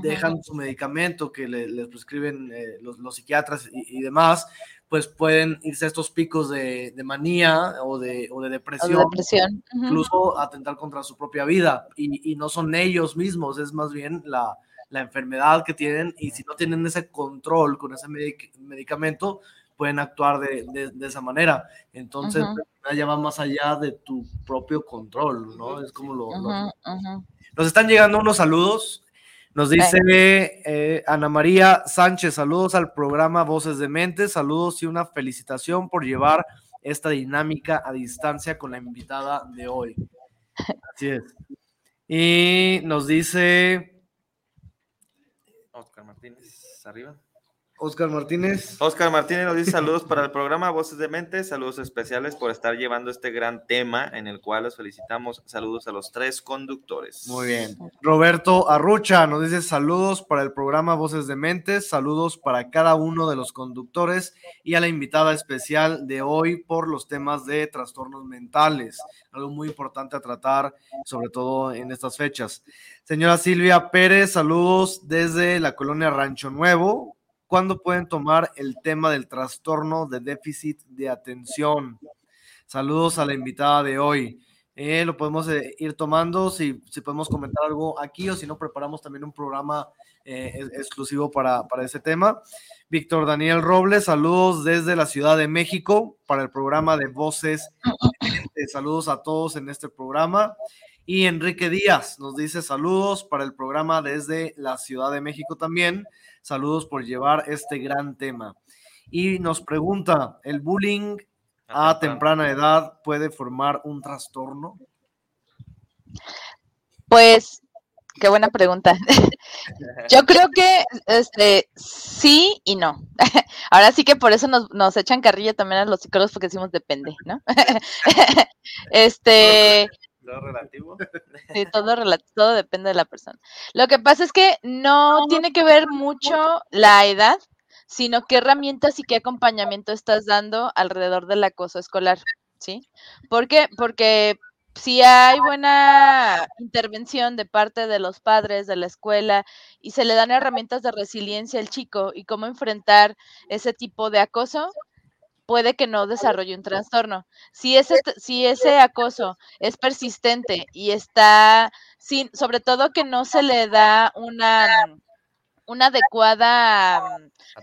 dejan su medicamento que le, les prescriben eh, los, los, psiquiatras y, y, demás, pues pueden irse a estos picos de, de manía o de, o de depresión, o de depresión. Incluso atentar contra su propia vida. Y, y, no son ellos mismos, es más bien la, la enfermedad que tienen. Y si no tienen ese control con ese medic medicamento, pueden actuar de, de, de esa manera. Entonces, uh -huh. ya va más allá de tu propio control, ¿no? Es como lo... Uh -huh, lo... Uh -huh. Nos están llegando unos saludos. Nos dice eh, Ana María Sánchez, saludos al programa Voces de Mente, saludos y una felicitación por llevar esta dinámica a distancia con la invitada de hoy. Así es. Y nos dice Oscar Martínez, arriba. Oscar Martínez. Oscar Martínez nos dice saludos para el programa Voces de Mente, saludos especiales por estar llevando este gran tema en el cual los felicitamos. Saludos a los tres conductores. Muy bien. Roberto Arrucha nos dice saludos para el programa Voces de Mente, saludos para cada uno de los conductores y a la invitada especial de hoy por los temas de trastornos mentales, algo muy importante a tratar, sobre todo en estas fechas. Señora Silvia Pérez, saludos desde la colonia Rancho Nuevo, ¿Cuándo pueden tomar el tema del trastorno de déficit de atención? Saludos a la invitada de hoy. Eh, lo podemos eh, ir tomando, si, podemos comentar algo aquí o si no, preparamos también un programa eh, exclusivo para, para ese tema. Víctor Daniel Robles, saludos desde la Ciudad de México para el programa de Voces. saludos a todos en este programa. Y Enrique Díaz nos dice saludos para el programa desde la Ciudad de México también. Saludos por llevar este gran tema. Y nos pregunta, ¿el bullying a temprana edad puede formar un trastorno? Pues, qué buena pregunta. Yo creo que este sí y no. Ahora sí que por eso nos, nos echan carrilla también a los psicólogos porque decimos depende, ¿no? este todo relativo. Sí, todo, relativo, todo depende de la persona. Lo que pasa es que no tiene que ver mucho la edad, sino qué herramientas y qué acompañamiento estás dando alrededor del acoso escolar, ¿sí? ¿Por qué? Porque si hay buena intervención de parte de los padres, de la escuela, y se le dan herramientas de resiliencia al chico y cómo enfrentar ese tipo de acoso, puede que no desarrolle un trastorno. Si ese, si ese acoso es persistente y está sin, sobre todo que no se le da una, una adecuada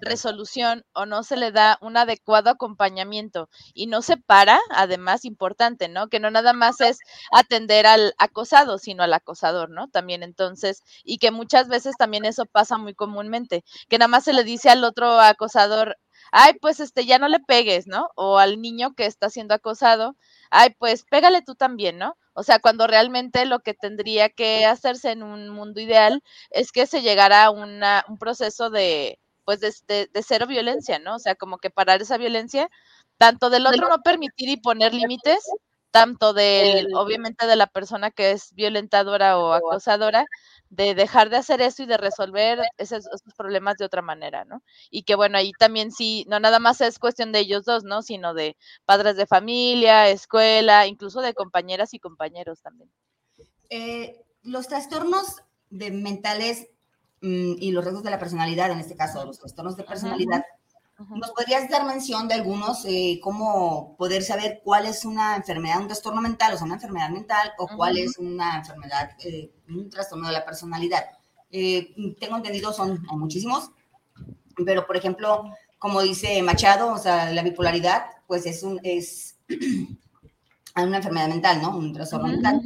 resolución o no se le da un adecuado acompañamiento y no se para, además importante, ¿no? Que no nada más es atender al acosado, sino al acosador, ¿no? También entonces, y que muchas veces también eso pasa muy comúnmente, que nada más se le dice al otro acosador, ay, pues este, ya no le pegues, ¿no? O al niño que está siendo acosado, ay, pues pégale tú también, ¿no? O sea, cuando realmente lo que tendría que hacerse en un mundo ideal es que se llegara a una, un proceso de, pues, de, de, de cero violencia, ¿no? O sea, como que parar esa violencia, tanto del otro no permitir y poner límites, tanto del, obviamente, de la persona que es violentadora o acosadora, de dejar de hacer eso y de resolver esos, esos, problemas de otra manera, ¿no? Y que bueno, ahí también sí, no nada más es cuestión de ellos dos, ¿no? Sino de padres de familia, escuela, incluso de compañeras y compañeros también. Eh, los trastornos de mentales mmm, y los rasgos de la personalidad, en este caso, los trastornos de personalidad, -huh. ¿Nos podrías dar mención de algunos, eh, cómo poder saber cuál es una enfermedad, un trastorno mental, o sea, una enfermedad mental, o uh -huh. cuál es una enfermedad, eh, un trastorno de la personalidad? Eh, tengo entendido, son hay muchísimos, pero por ejemplo, como dice Machado, o sea, la bipolaridad, pues es un, es una enfermedad mental, ¿no? Un trastorno mental.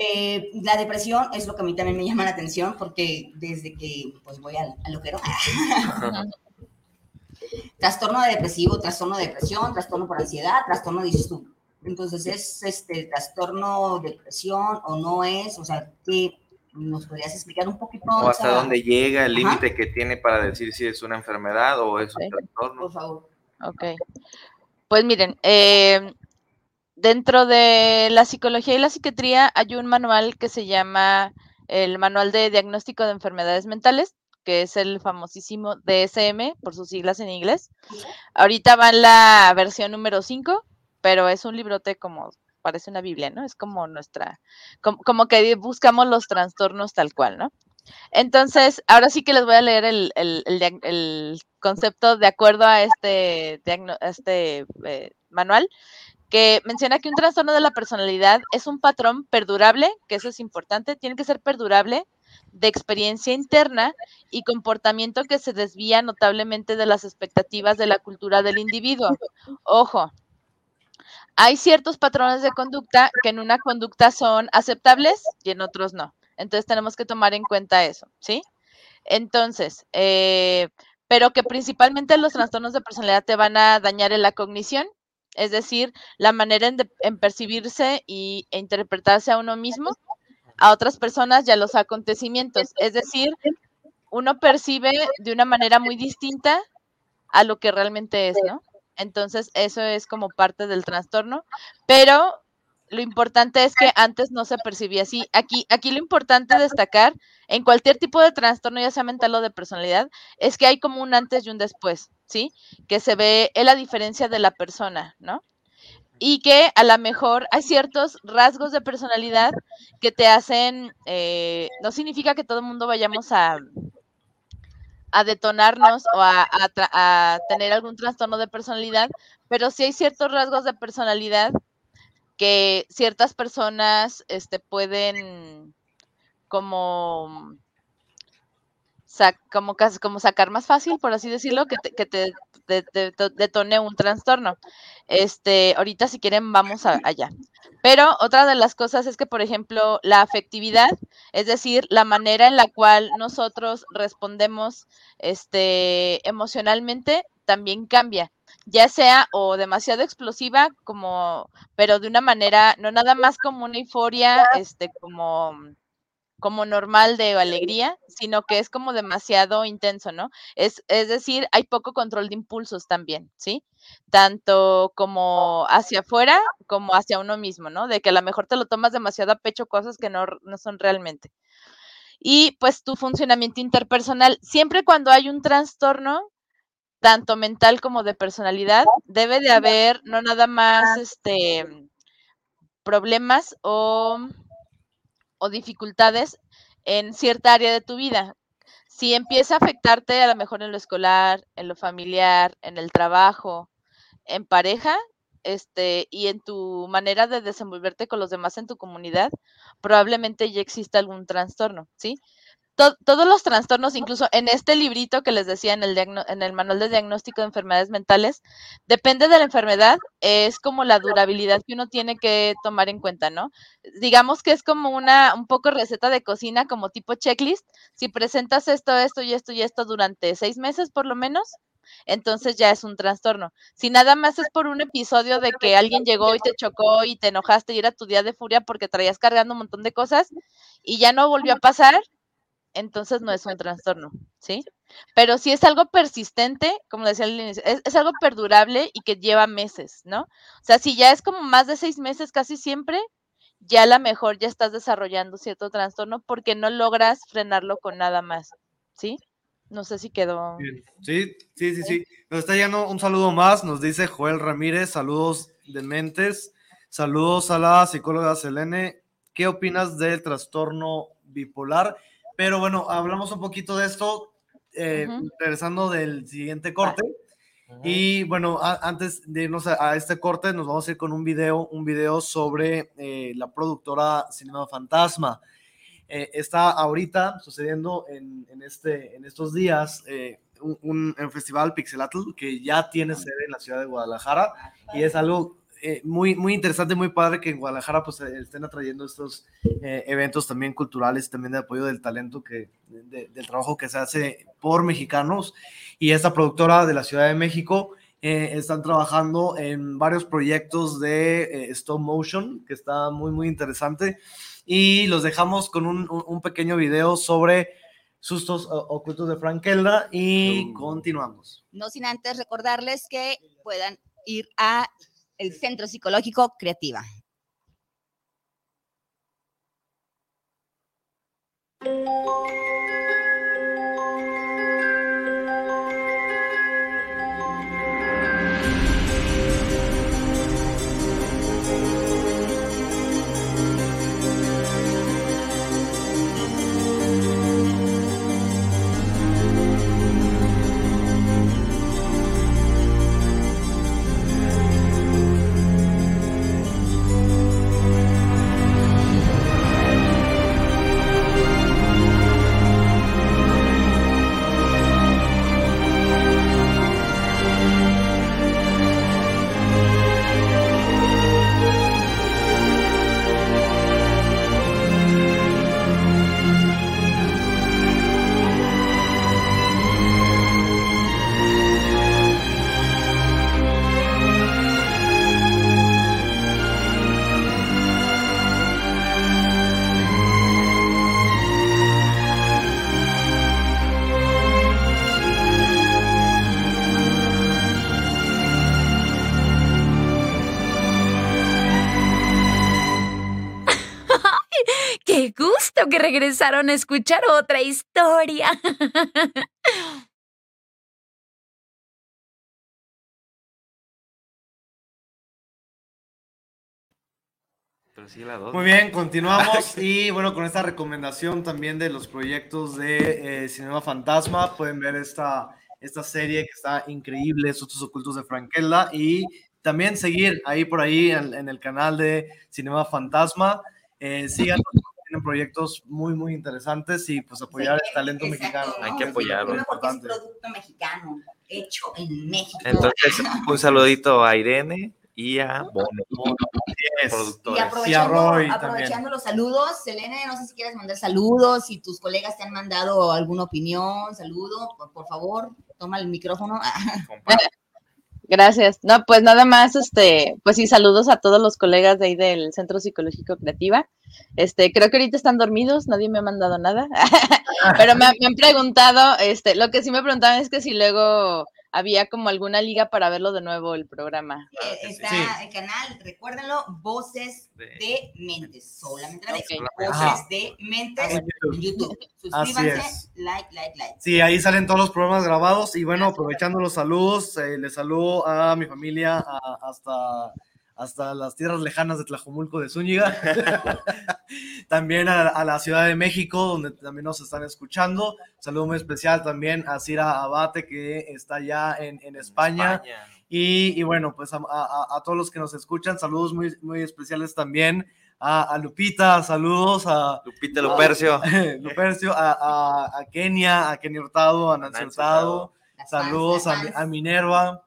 Eh, la depresión es lo que a mí también me llama la atención porque desde que pues voy al, al. trastorno depresivo, trastorno de depresión, trastorno por ansiedad, trastorno dices tú. Entonces, ¿es este trastorno depresión o no es? O sea, ¿qué nos podrías explicar un poquito? O hasta dónde llega el límite que tiene para decir si es una enfermedad o es un trastorno. Por favor. Ok. Pues miren, eh, dentro de la psicología y la psiquiatría hay un manual que se llama el Manual de Diagnóstico de Enfermedades Mentales, que es el famosísimo DSM, por sus siglas en inglés. Ahorita va en la versión número 5, pero es un librote como, parece una Biblia, ¿no? Es como nuestra, como, que buscamos los trastornos tal cual, ¿no? Entonces, ahora sí que les voy a leer el, concepto de acuerdo a este, este eh, manual, que menciona que un trastorno de la personalidad es un patrón perdurable, que eso es importante, tiene que ser perdurable, de experiencia interna y comportamiento que se desvía notablemente de las expectativas de la cultura del individuo. Ojo, hay ciertos patrones de conducta que en una conducta son aceptables y en otros no. Entonces tenemos que tomar en cuenta eso, ¿sí? Entonces, eh, pero que principalmente los trastornos de personalidad te van a dañar en la cognición, es decir, la manera en, percibirse y, e interpretarse a uno mismo, a otras personas y a los acontecimientos. Es decir, uno percibe de una manera muy distinta a lo que realmente es, ¿no? Entonces, eso es como parte del trastorno, pero lo importante es que antes no se percibía así. Aquí, aquí lo importante destacar en cualquier tipo de trastorno, ya sea mental o de personalidad, es que hay como un antes y un después, ¿sí? Que se ve en la diferencia de la persona, ¿no? Y que a lo mejor hay ciertos rasgos de personalidad que te hacen, eh, no significa que todo el mundo vayamos a, a detonarnos o a, a, tener algún trastorno de personalidad, pero sí hay ciertos rasgos de personalidad que ciertas personas este, pueden como, como, como sacar más fácil, por así decirlo, que te, que te, un trastorno. Este, ahorita si quieren vamos allá. Pero otra de las cosas es que, por ejemplo, la afectividad, es decir, la manera en la cual nosotros respondemos este, emocionalmente, también cambia ya sea o demasiado explosiva como, pero de una manera, no nada más como una euforia, este, como, como normal de alegría, sino que es como demasiado intenso, ¿no? Es, es decir, hay poco control de impulsos también, ¿sí? Tanto como hacia afuera como hacia uno mismo, ¿no? De que a lo mejor te lo tomas demasiado a pecho cosas que no, no son realmente. Y pues tu funcionamiento interpersonal, siempre cuando hay un trastorno, tanto mental como de personalidad, debe de haber no nada más este problemas o, o dificultades en cierta área de tu vida. Si empieza a afectarte a lo mejor en lo escolar, en lo familiar, en el trabajo, en pareja, este, y en tu manera de desenvolverte con los demás en tu comunidad, probablemente ya exista algún trastorno, ¿sí? Todos los trastornos, incluso en este librito que les decía en el, en el manual de diagnóstico de enfermedades mentales, depende de la enfermedad, es como la durabilidad que uno tiene que tomar en cuenta, ¿no? Digamos que es como una, un poco receta de cocina, como tipo checklist. Si presentas esto, esto y esto y esto durante seis meses por lo menos, entonces ya es un trastorno. Si nada más es por un episodio de que alguien llegó y te chocó y te enojaste y era tu día de furia porque traías cargando un montón de cosas y ya no volvió a pasar, entonces no es un trastorno, ¿sí? Pero si es algo persistente, como decía al inicio, es, algo perdurable y que lleva meses, ¿no? O sea, si ya es como más de seis meses casi siempre, ya a lo mejor ya estás desarrollando cierto trastorno porque no logras frenarlo con nada más, ¿sí? No sé si quedó. Sí, sí, sí, sí. Nos está llegando un saludo más, nos dice Joel Ramírez, saludos de mentes, saludos a la psicóloga Selene. ¿Qué opinas del trastorno bipolar? Pero bueno, hablamos un poquito de esto, eh, regresando del siguiente corte. Y bueno, antes de irnos a, este corte, nos vamos a ir con un video, un video sobre eh, la productora Cinema Fantasma. Eh, está ahorita sucediendo en, en, este, en estos días un, un- un festival Pixelatl que ya tiene sede en la ciudad de Guadalajara y es algo eh, muy, muy interesante, muy padre que en Guadalajara pues eh, estén atrayendo estos eh, eventos también culturales, también de apoyo del talento, que, de- del trabajo que se hace por mexicanos. Y esta productora de la Ciudad de México eh, están trabajando en varios proyectos de eh, stop motion, que está muy, muy interesante. Y los dejamos con un, un- pequeño video sobre sustos ocultos de Frankelda y continuamos. No sin antes recordarles que puedan ir a el Centro Psicológico Creativa. ¡Qué gusto que regresaron a escuchar otra historia! Pero sí la dos. Muy bien, continuamos y bueno, con esta recomendación también de los proyectos de eh, Cinema Fantasma, pueden ver esta, esta serie que está increíble, Sustos Ocultos de Frankelda, y también seguir ahí por ahí en, en el canal de Cinema Fantasma. Eh, síganos, proyectos muy, muy interesantes y pues apoyar el talento mexicano. Hay que apoyarlo. Es producto mexicano, hecho en México. Entonces, un saludito a Irene y a Bono, Y productores. aprovechando, aprovechando los saludos, Selene, no sé si quieres mandar saludos, si tus colegas te han mandado alguna opinión, saludo, por, por favor, toma el micrófono. Gracias. No, pues nada más, este, pues sí, saludos a todos los colegas de ahí del Centro Psicológico Creativa. Este, creo que ahorita están dormidos, nadie me ha mandado nada, pero me, han preguntado, este, lo que sí me preguntaban es que si luego había como alguna liga para verlo de nuevo el programa. Eh, Está el canal, recuérdenlo, Voces de Mentes, solamente la vez, Voces Ajá. de Mentes En en YouTube. Suscríbanse, es. like, like, like. Sí, ahí salen todos los programas grabados y bueno, aprovechando los saludos, eh, les saludo a mi familia a- hasta, hasta las tierras lejanas de Tlajomulco de Zúñiga, también a, a la Ciudad de México, donde también nos están escuchando. Saludo muy especial también a Cira Abate, que está ya en, en España. España. Y, y bueno, pues a, a- a todos los que nos escuchan, saludos muy, muy especiales también a, a Lupita, saludos a Lupita Lupercio. a- Lupercio, a, a- a Kenia, a Kenny Hurtado, a Nancy Hurtado, saludos fans, a, Minerva.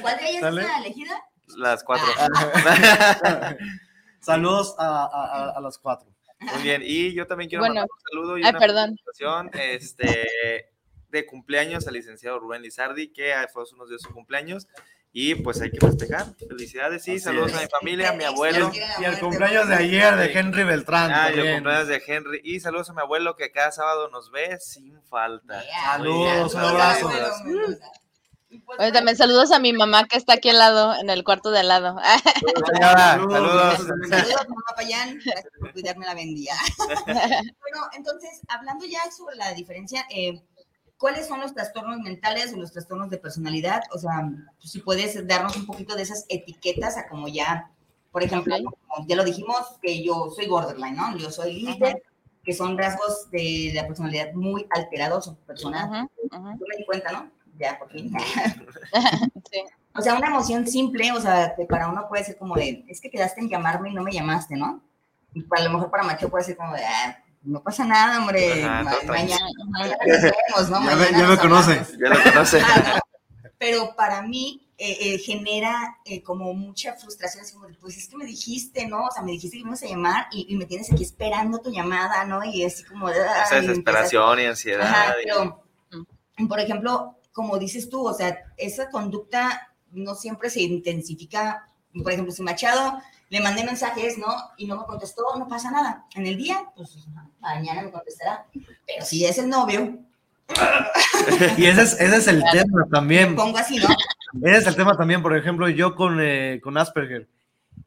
¿Cuál de ellas ¿Sale? es la elegida? Las cuatro. Saludos a, a- a- a las cuatro. Muy bien, y yo también quiero Bueno. mandar un saludo y Ay, una felicitación este, de cumpleaños al licenciado Rubén Lizardi, que fue hace unos días su cumpleaños, y pues hay que festejar. Felicidades, sí, Así saludos es. a mi familia, a mi abuelo. Y el cumpleaños de ayer de Henry Beltrán. Ah, y el también. cumpleaños de Henry. Y saludos a mi abuelo que cada sábado nos ve sin falta. Saludos, un abrazo. Oye, también saludos a mi mamá que está aquí al lado, en el cuarto de al lado. Señora, saludos. Saludos, mamá Payán, gracias por cuidarme la vendía. bueno, entonces, hablando ya sobre la diferencia, eh, ¿cuáles son los trastornos mentales o los trastornos de personalidad? O sea, pues, si puedes darnos un poquito de esas etiquetas a como ya, por ejemplo, como ya lo dijimos, que yo soy borderline, ¿no? Yo soy límite, que son rasgos de la personalidad muy alterados o personas. Yo me di cuenta, ¿no? Ya, por fin. O sea, una emoción simple, o sea, que para uno puede ser como de, es que quedaste en llamarme y no me llamaste, ¿no? Y para a lo mejor para Macho puede ser como de, ah, no pasa nada, hombre. Ajá, Ma- mañana, mañana nos vemos, ¿no? Ya Mañana ya nos conoce. Ya lo conoce. Ah, no. Pero para mí eh, eh, genera eh, como mucha frustración, así como, de, pues es que me dijiste, ¿no? O sea, me dijiste que íbamos a llamar y, y me tienes aquí esperando tu llamada, ¿no? Y así como... de, Esa ay, desesperación y empiezas- ansiedad. Ajá, y- pero, por ejemplo, como dices tú, o sea, esa conducta no siempre se intensifica. Por ejemplo, si Machado le mandé mensajes, ¿no? Y no me contestó, no pasa nada. En el día, pues mañana me contestará. Pero si es el novio, Y ese es, ese es el tema también. me pongo así, ¿no? Ese es el tema también, por ejemplo, yo con, eh, con Asperger.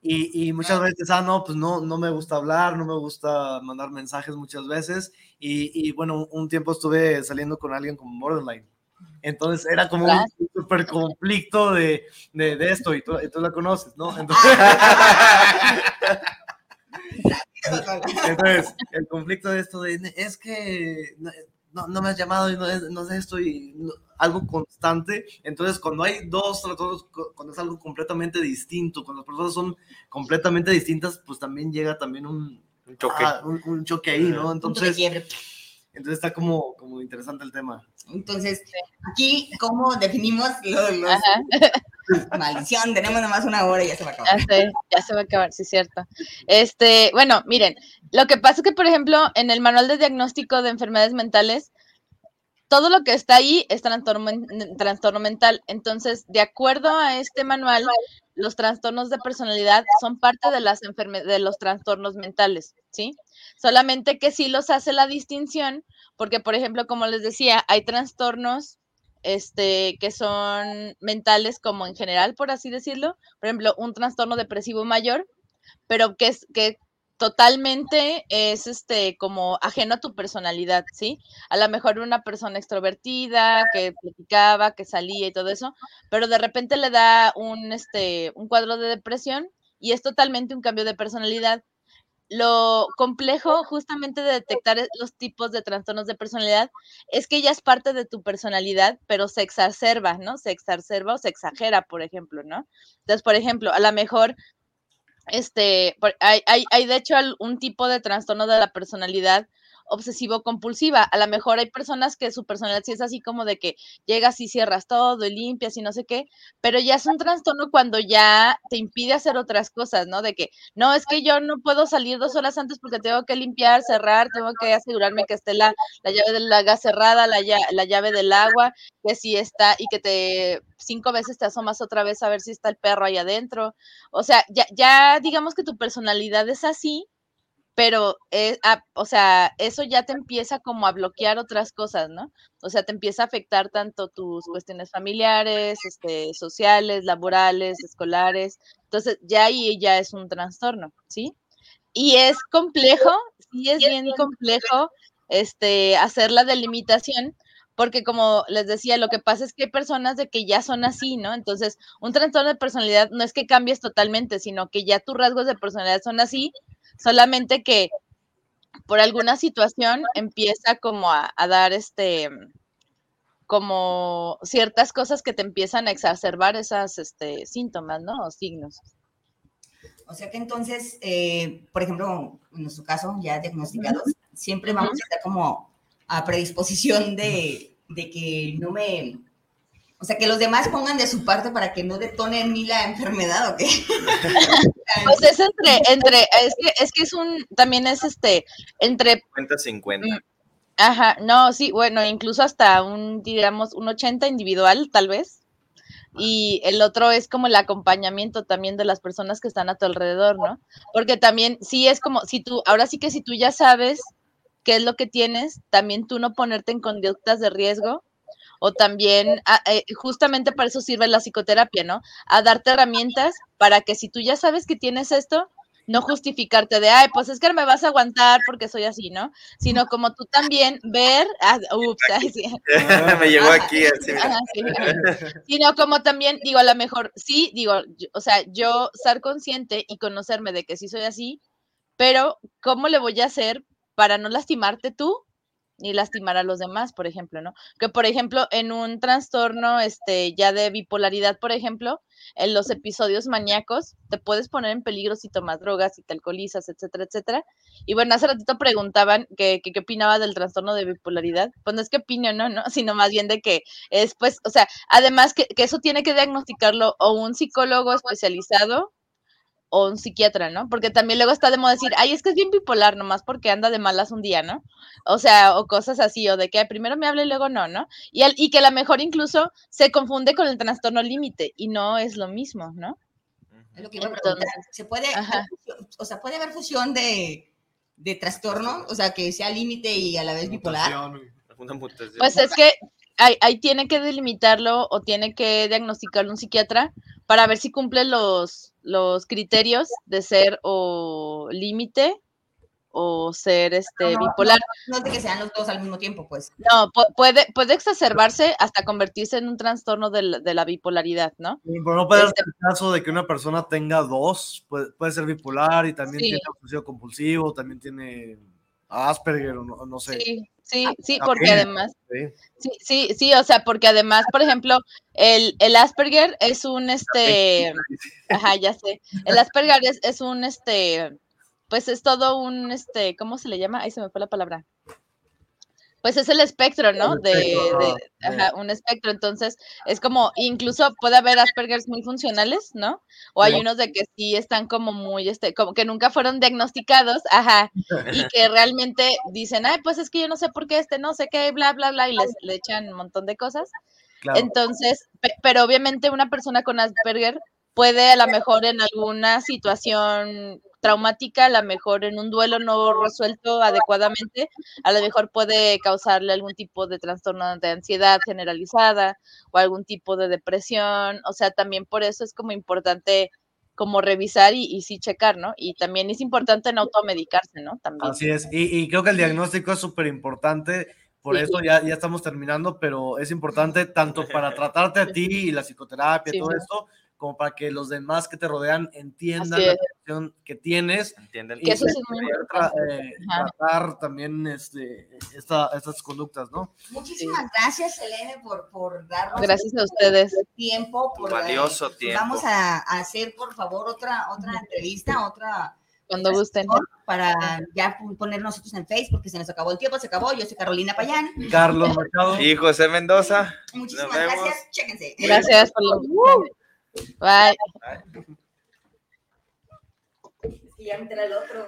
Y, y muchas veces, ah, no, pues no, no me gusta hablar, no me gusta mandar mensajes muchas veces. Y, y bueno, un tiempo estuve saliendo con alguien con borderline. Entonces era como un súper conflicto de, de, de esto y tú, y tú la conoces, ¿no? Entonces, entonces, el conflicto de esto de, es que no, no me has llamado y no es, no es esto y no- algo constante. Entonces, cuando hay dos tratados, cu- cuando es algo completamente distinto, cuando las personas son completamente distintas, pues también llega también un, Un choque. ah, un, un choque ahí, ¿no? Entonces. Entonces está como, como interesante el tema. Entonces, aquí, ¿cómo definimos los, los- maldición? Tenemos nomás una hora y ya se va a acabar. Ya sé, ya se va a acabar, sí, cierto. Este, bueno, miren, lo que pasa es que, por ejemplo, en el manual de diagnóstico de enfermedades mentales, todo lo que está ahí es trastorno, trastorno mental. Entonces, de acuerdo a este manual, los trastornos de personalidad son parte de las enferme- de los trastornos mentales, ¿sí? Solamente que sí los hace la distinción, porque, por ejemplo, como les decía, hay trastornos este, que son mentales como en general, por así decirlo. Por ejemplo, un trastorno depresivo mayor, pero que es que totalmente es este como ajeno a tu personalidad, ¿sí? A lo mejor una persona extrovertida que platicaba, que salía y todo eso, pero de repente le da un este un cuadro de depresión y es totalmente un cambio de personalidad. Lo complejo justamente de detectar e- los tipos de trastornos de personalidad es que ya es parte de tu personalidad, pero se exacerba, ¿no? Se exacerba o se exagera, por ejemplo, ¿no? Entonces, por ejemplo, a lo mejor este, hay, hay, hay de hecho un tipo de trastorno de la personalidad obsesivo compulsiva. A lo mejor hay personas que su personalidad sí es así como de que llegas y cierras todo y limpias y no sé qué, pero ya es un trastorno cuando ya te impide hacer otras cosas, ¿no? De que no, es que yo no puedo salir dos horas antes porque tengo que limpiar, cerrar, tengo que asegurarme que esté la, la llave del gas cerrada, la, la llave del agua, que sí está y que te cinco veces te asomas otra vez a ver si está el perro ahí adentro. O sea, ya, ya digamos que tu personalidad es así, pero, es, ah, o sea, eso ya te empieza como a bloquear otras cosas, ¿no? O sea, te empieza a afectar tanto tus cuestiones familiares, este, sociales, laborales, escolares. Entonces, ya ahí ya es un trastorno, ¿sí? Y es complejo, sí es bien complejo, este, hacer la delimitación, porque como les decía, lo que pasa es que hay personas de que ya son así, ¿no? Entonces, un trastorno de personalidad no es que cambies totalmente, sino que ya tus rasgos de personalidad son así, solamente que por alguna situación empieza como a, a dar este como ciertas cosas que te empiezan a exacerbar esas este, síntomas, ¿no? O signos. O sea que entonces, eh, por ejemplo, en nuestro caso, ya diagnosticados, siempre vamos a estar como a predisposición de, de que no me... O sea, que los demás pongan de su parte para que no detone en mí la enfermedad, ¿o qué? Pues es entre, entre, es que, es que es un, también es este, entre 50-50. Ajá, no, sí, bueno, incluso hasta un, digamos, un 80 individual, tal vez. Y el otro es como el acompañamiento también de las personas que están a tu alrededor, ¿no? Porque también, sí es como, si tú, ahora sí que si tú ya sabes qué es lo que tienes, también tú no ponerte en conductas de riesgo, o también, ah, eh, justamente para eso sirve la psicoterapia, ¿no? A darte herramientas para que si tú ya sabes que tienes esto, no justificarte de, ay, pues es que me vas a aguantar porque soy así, ¿no? Sino como tú también ver, ah, ups, ay, sí. Me llegó Ajá, aquí así. ajá, sí. Sino como también, digo, a lo mejor, sí, digo, yo- o sea, yo ser consciente y conocerme de que sí soy así, pero ¿cómo le voy a hacer para no lastimarte tú ni lastimar a los demás, por ejemplo, ¿no? Que por ejemplo, en un trastorno este ya de bipolaridad, por ejemplo, en los episodios maníacos te puedes poner en peligro si tomas drogas, si te alcoholizas, etcétera, etcétera. Y bueno, hace ratito preguntaban que qué opinaba del trastorno de bipolaridad. Pues no es que opine, ¿no? ¿no? Sino más bien de que es, pues, o sea, además que, que eso tiene que diagnosticarlo o un psicólogo especializado o un psiquiatra, ¿no? Porque también luego está de moda decir, ay, es que es bien bipolar, nomás porque anda de malas un día, ¿no? O sea, o cosas así, o de que primero me hable y luego no, ¿no? Y, el, y que a lo mejor incluso se confunde con el trastorno límite y no es lo mismo, ¿no? Es lo que iba a preguntar. ¿Se puede, o sea, puede haber fusión de, de trastorno? O sea, que sea límite y a la vez bipolar. Pues es que ahí, ahí, tiene que delimitarlo o tiene que diagnosticarlo un psiquiatra para ver si cumple los, los criterios de ser o límite o ser este bipolar. No, es de que sean los dos al mismo tiempo, pues. No, puede, puede exacerbarse hasta convertirse en un trastorno de la, de la bipolaridad, ¿no? pero no puede este, ser el caso de que una persona tenga dos, puede, puede ser bipolar y también tiene obsesivo compulsivo, también tiene Asperger o no, no sé. Sí, sí, sí, porque además, sí. sí, sí, o sea, porque además, por ejemplo, el, el Asperger es un, este, ajá, ya sé, el Asperger es, es un, este, pues es todo un, este, ¿cómo se le llama? Ahí se me fue la palabra pues es el espectro, ¿no? de, ajá, un espectro. Entonces, es como, incluso puede haber Aspergers muy funcionales, ¿no? O hay unos de que sí están como muy, este, como que nunca fueron diagnosticados, ajá, y que realmente dicen, ay, pues es que yo no sé por qué este, no sé qué, bla, bla, bla, y les le echan un montón de cosas. Entonces, pero obviamente una persona con Asperger puede a lo mejor en alguna situación traumática, a lo mejor en un duelo no resuelto adecuadamente, a lo mejor puede causarle algún tipo de trastorno de ansiedad generalizada o algún tipo de depresión, o sea, también por eso es como importante como revisar y, y sí checar, ¿no? Y también es importante no automedicarse, ¿no? También. Así es, y, creo que el diagnóstico es súper importante, por eso ya, ya estamos terminando, pero es importante tanto para tratarte a ti y la psicoterapia, y todo esto, como para que los demás que te rodean entiendan la situación que tienes Entienden y eso es muy eh, tratar también este, esta, estas conductas, ¿no? Muchísimas gracias, Elene, por, por darnos gracias a ustedes. tiempo. Por, valioso tiempo. Vamos a, hacer, por favor, otra, otra entrevista, otra... Cuando gusten. Para ya poner nosotros en Facebook, porque se nos acabó el tiempo, se acabó. Yo soy Carolina Payán. Carlos Machado. Y José Mendoza. Muchísimas gracias. Chéquense. Gracias por lo... Bye. Ya entra el otro.